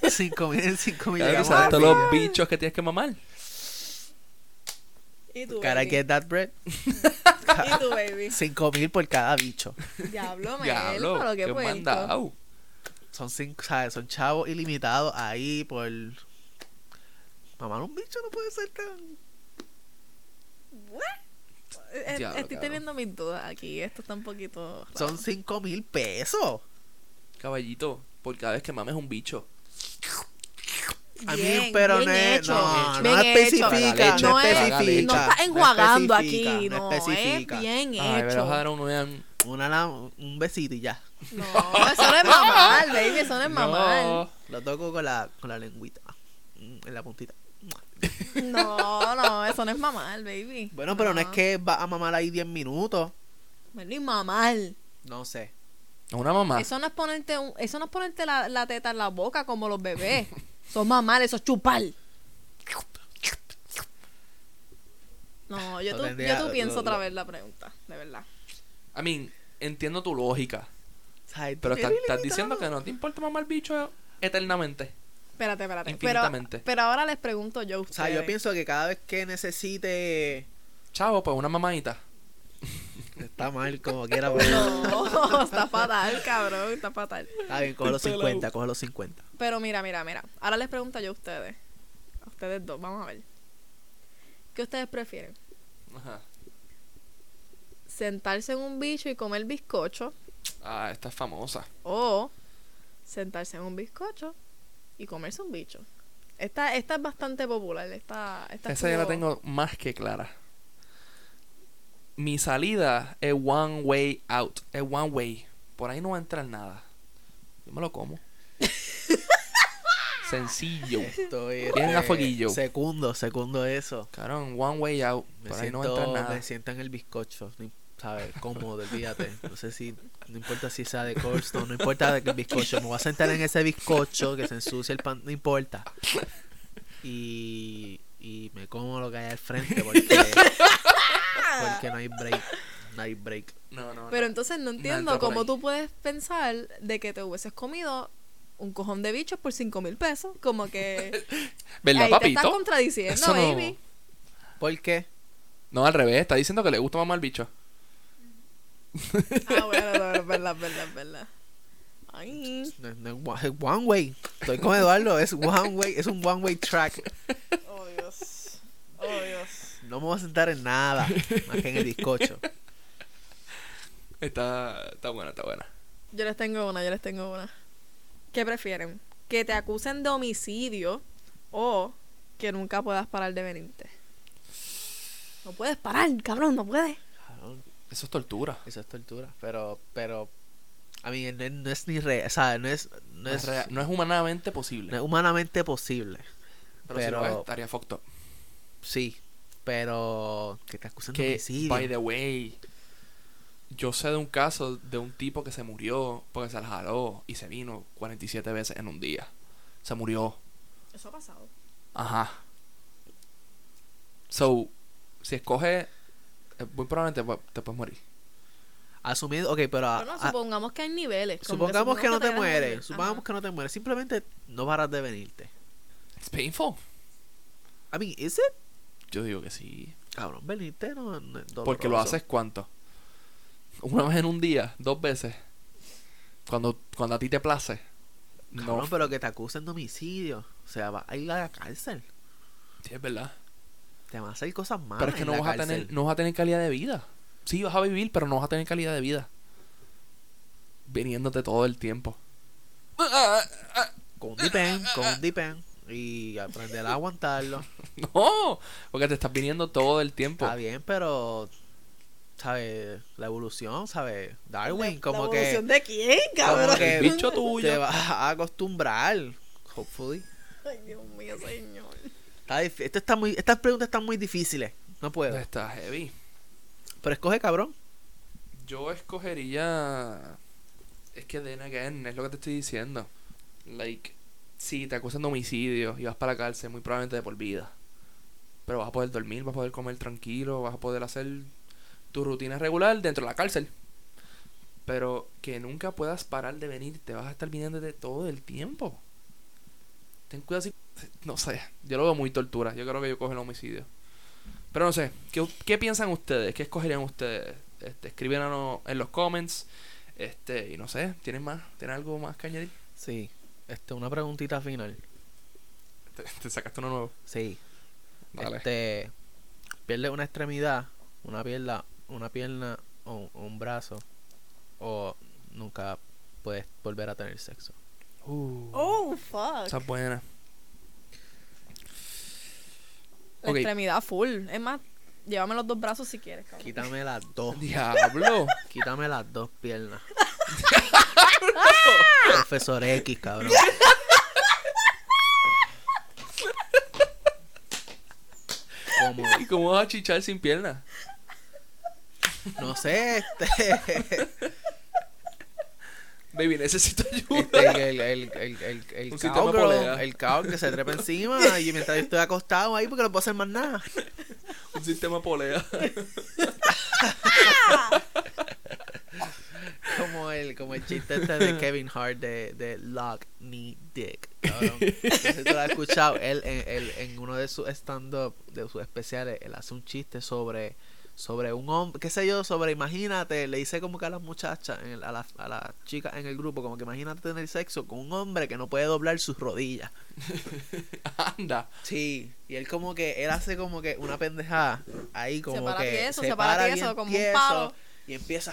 5 mil en 5 mil Claro, llegamos ¿Sabes al todos millón. los bichos que tienes que mamar? ¿Y Gotta baby? get that bread. ¿Y tu baby? 5 mil por cada bicho. Diablo, Mel, Diablo, pero qué qué mandado. Son cinco, ¿sabes? Son chavos ilimitados ahí por. Mamar un bicho no puede ser tan. What? Eh, Diablo, Estoy cabrón. teniendo mis dudas aquí. Esto está un poquito. raro. Son 5 mil pesos. Caballito, por cada vez que mames un bicho. A mí, Bien, pero bien no, hecho, no, bien no hecho. especifica, no especifica. está enjuagando especifica, aquí, no, especifica. es bien Ay, hecho. dar un, un- Una, la- un besito y ya. No, eso no es mamar, baby, eso no es mamar. No. Lo toco con la, con la lengüita. Mm, En la puntita. <laughs> No, no, eso no es mamar, baby. Bueno, pero no es que va a mamar ahí 10 minutos. Bueno, y mamar. No sé. Una mamá. Eso no es ponerte, un- eso no es ponerte la, la teta en la boca como los bebés. <laughs> Son mamar, eso es chupar. No, yo No tú, tendría- yo tú pienso lo- otra vez la pregunta, de verdad. I mean, entiendo tu lógica. Pero estás, estás diciendo que no te importa mamar bicho eternamente. Espérate, espérate. Pero, Infinitamente. pero ahora les pregunto yo a O ustedes. sea, yo pienso que cada vez que necesite... Chavo, pues una mamadita. Está mal como quiera, pero... No, <laughs> está fatal, cabrón, está fatal. Está bien, coge los Pelado. 50, coge los 50. Pero mira, mira, mira. Ahora les pregunto yo a ustedes. A ustedes dos, vamos a ver. ¿Qué ustedes prefieren? Ajá. ¿Sentarse en un bicho y comer bizcocho? Ah, esta es famosa. ¿O sentarse en un bizcocho y comerse un bicho? Esta, esta es bastante popular. Esta, esta Esa ya la tengo más que clara. Mi salida es one way out. Es one way. Por ahí no va a entrar nada. Yo me lo como. <laughs> Sencillo. Estoy, Bien a fueguillo. Segundo, segundo eso. Cabrón, one way out. Me Por ahí no va a entrar nada. me siento en el bizcocho, ni- ¿sabes? Cómodo, olvídate. No sé si, no importa si sea de Coldstone, no importa de qué bizcocho. Me voy a sentar en ese bizcocho que se ensucia el pan, no importa. Y, y me como lo que hay al frente porque, porque no hay break. No hay break. No, no, Pero no. entonces no entiendo cómo ahí. tú puedes pensar de que te hubieses comido un cojón de bichos por cinco mil pesos. Como que <laughs> ¿Verdad, ahí te estás papito? contradiciendo, Eso no- baby. ¿Por qué? No, al revés. Está diciendo que le gusta mamar bicho. Ah, bueno, no, es verdad, es verdad, es verdad. Ay. No, no es one- es one way. Estoy con Eduardo, es one way, es un one way track. Oh, Dios. Oh, Dios. No me voy a sentar en nada más que en el bizcocho. Está, está buena, está buena. Yo les tengo una, yo les tengo una. ¿Qué prefieren? ¿Que te acusen de homicidio o que nunca puedas parar de venirte? No puedes parar, cabrón, no puedes. Eso es tortura. Eso es tortura. Pero, pero, a mí no, no es ni re, o sea, no es, no No es, no es humanamente posible. no es humanamente posible. pero, si lo pero- es, estaría fucked up. Sí, pero que te acusen de Que, homicidio. by the way, yo sé de un caso de un tipo que se murió porque se la jaló y se vino 47 veces en un día. Se murió. Eso ha pasado. Ajá. So, si escoges, eh, muy probablemente te puedes morir. Asumiendo, ok, pero a- Bueno, a- supongamos que hay niveles. supongamos que no te morir. mueres. Supongamos Ajá. que no te mueres. Simplemente no paras de venirte. It's painful. I mean, ¿is it? Yo digo que sí. Cabrón, venirte no, no es Porque lo haces cuánto? Una vez en un día, dos veces. Cuando, cuando a ti te place. Cabrón, No, pero que te acusen de homicidio. O sea, vas a ir a la cárcel. sí, es verdad. Te van a hacer cosas malas. Pero es que no vas, a tener, no vas a tener calidad de vida. Sí, vas a vivir, pero no vas a tener calidad de vida. Viniéndote todo el tiempo. Con un dipen, con un dipen. Y aprender a aguantarlo. <laughs> No, porque te estás viniendo todo el tiempo. Está bien, pero. ¿Sabes? La evolución, ¿sabes? Darwin, ¿La- como la que. evolución de quién, Como cabrón? que El bicho tuyo. Te vas a acostumbrar. Hopefully. Ay, Dios mío, señor. Está esto está muy, estas preguntas están muy difíciles. No puedo. Está heavy. Pero escoge, cabrón. Yo escogería. Es que then again, es lo que te estoy diciendo. Like, si te acusan de homicidio y vas para la cárcel, muy probablemente de por vida. Pero vas a poder dormir, vas a poder comer tranquilo, vas a poder hacer tu rutina regular dentro de la cárcel. Pero que nunca puedas parar de venir, te vas a estar viniendo de todo el tiempo. Ten cuidado si. No sé, yo lo veo muy tortura. Yo creo que yo cojo el homicidio. Pero no sé, ¿qué, qué piensan ustedes? ¿Qué escogerían ustedes? Este, escríbenos en los comments. Este, y no sé, ¿tienen más? ¿Tienen algo más que añadir? Sí. Este, una preguntita final. Te, te sacaste uno nuevo. Sí. Dale. Este. Pierde una extremidad, una pierna, una pierna o, o un brazo. O nunca puedes volver a tener sexo. Uh, Oh, fuck. esa es buena. La extremidad full. Es más, llévame los dos brazos si quieres, cabrón. Quítame las dos. Diablo. Quítame las dos piernas. <laughs> Profesor X, cabrón. ¿Y cómo vas a chichar sin piernas? no sé, este, Baby, necesito ayuda. este el, el, el, el, el el que se trepa encima y mientras yo estoy acostado ahí porque no puedo hacer más nada. <laughs> Un sistema polea. <laughs> Como el, como el chiste este de Kevin Hart de, de Lock Me Dick. Cabrón. <laughs> No sé si tú lo has escuchado. Él, en, él, en uno de sus stand-up, de sus especiales, él hace un chiste sobre sobre un hombre, qué sé yo, sobre, imagínate, le dice como que a las muchachas, en el- a las a las chicas en el grupo, como que imagínate tener sexo con un hombre que no puede doblar sus rodillas. <laughs> Anda. Sí, y él como que, él hace como que una pendejada ahí como Separa que tieso, se separa para tieso, como un tieso palo. y empieza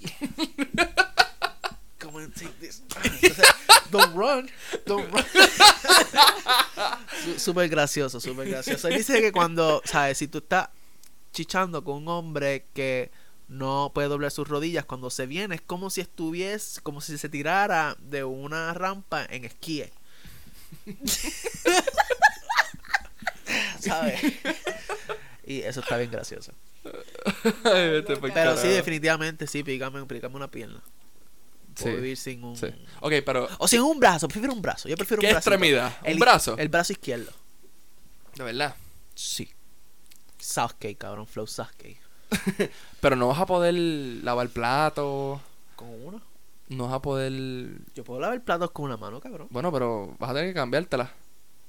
<laughs> take this. Entonces, don't run, don't run. <laughs> Súper gracioso, súper gracioso. Él dice que cuando, sabes, si tú estás chichando con un hombre que no puede doblar sus rodillas, cuando se viene es como si estuviese, como si se tirara de una rampa en esquí. ¿Sabes? Y eso está bien gracioso. Ay, pa'l Pero sí, definitivamente, sí, pícame, pícame una pierna. Puedo Sí, vivir sin un... sí. Ok, pero. O sin un brazo, prefiero un brazo. Yo prefiero ¿Qué un brazo. extremidad? ¿Un El, brazo? El brazo izquierdo. De verdad. Sí. Southgate, cabrón, flow Southgate. <laughs> Pero no vas a poder lavar plato. Con uno. No vas a poder. Yo puedo lavar platos con una mano, cabrón. Bueno, pero vas a tener que cambiártela.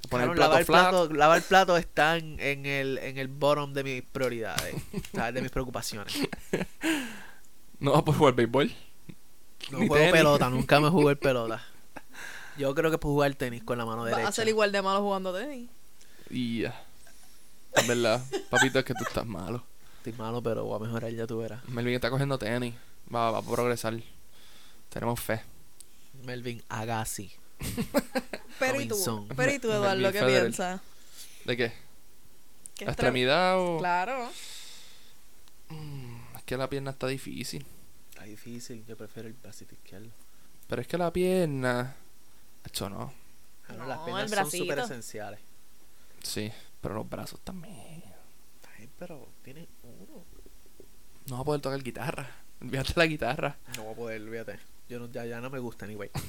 Poner plato lavar, flat. plato, lavar plato está en, en el, en el bottom de mis prioridades, ¿sabes? de mis preocupaciones. <laughs> No vas a poder jugar béisbol. No Ni juego tenis. pelota, <laughs> nunca me jugué pelota. Yo creo que puedo jugar tenis con la mano Vas derecha. a ser igual de malo jugando tenis. Y ya. Es verdad. Papito, es que tú estás malo. Estoy malo, pero voy a mejorar, ya tú verás. Melvin está cogiendo tenis. Va, va a progresar. Tenemos fe. Melvin Agassi. <laughs> Pero y tú, pero y tú, Melvin Eduardo, ¿qué Federer. piensas? ¿De qué? ¿Qué ¿La extrem- extremidad o.? Claro. Mm, Es que la pierna está difícil. Está difícil, yo prefiero el bracito izquierdo. Pero es que la pierna. Hecho no. Claro, las No, piernas el son bracito. súper esenciales. Sí. Pero los brazos también. Ay, pero tiene uno. No vas a poder tocar guitarra. Olvídate la guitarra. No voy a poder, olvídate. Yo no, ya, ya no me gusta, anyway. <laughs>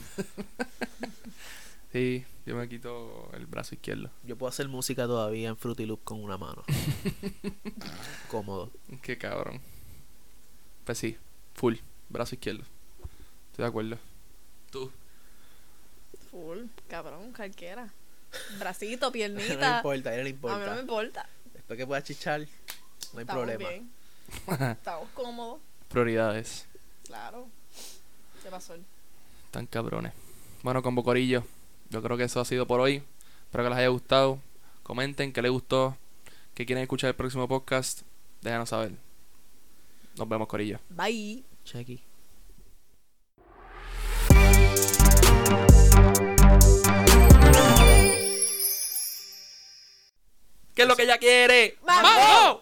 Sí, yo me quito el brazo izquierdo. Yo puedo hacer música todavía en Fruity Loop con una mano. <laughs> Cómodo. Qué cabrón. Pues sí, full, brazo izquierdo. Estoy de acuerdo. Tú. Full, cabrón, cualquiera. <laughs> Bracito, No piernita. importa, a él no le a mí importa. no me importa. Después que pueda chichar, no hay Estamos problema. bien. <laughs> Estamos cómodos. Prioridades. Claro. Se pasó. el- Tan cabrones. Bueno, con Bocorillo, yo creo que eso ha sido por hoy. Espero que les haya gustado. Comenten qué les gustó, qué quieren escuchar el próximo podcast. Déjanos saber. Nos vemos, Corillo. Bye. Chequi. ¿Qué es lo que ella quiere? ¡Vamos!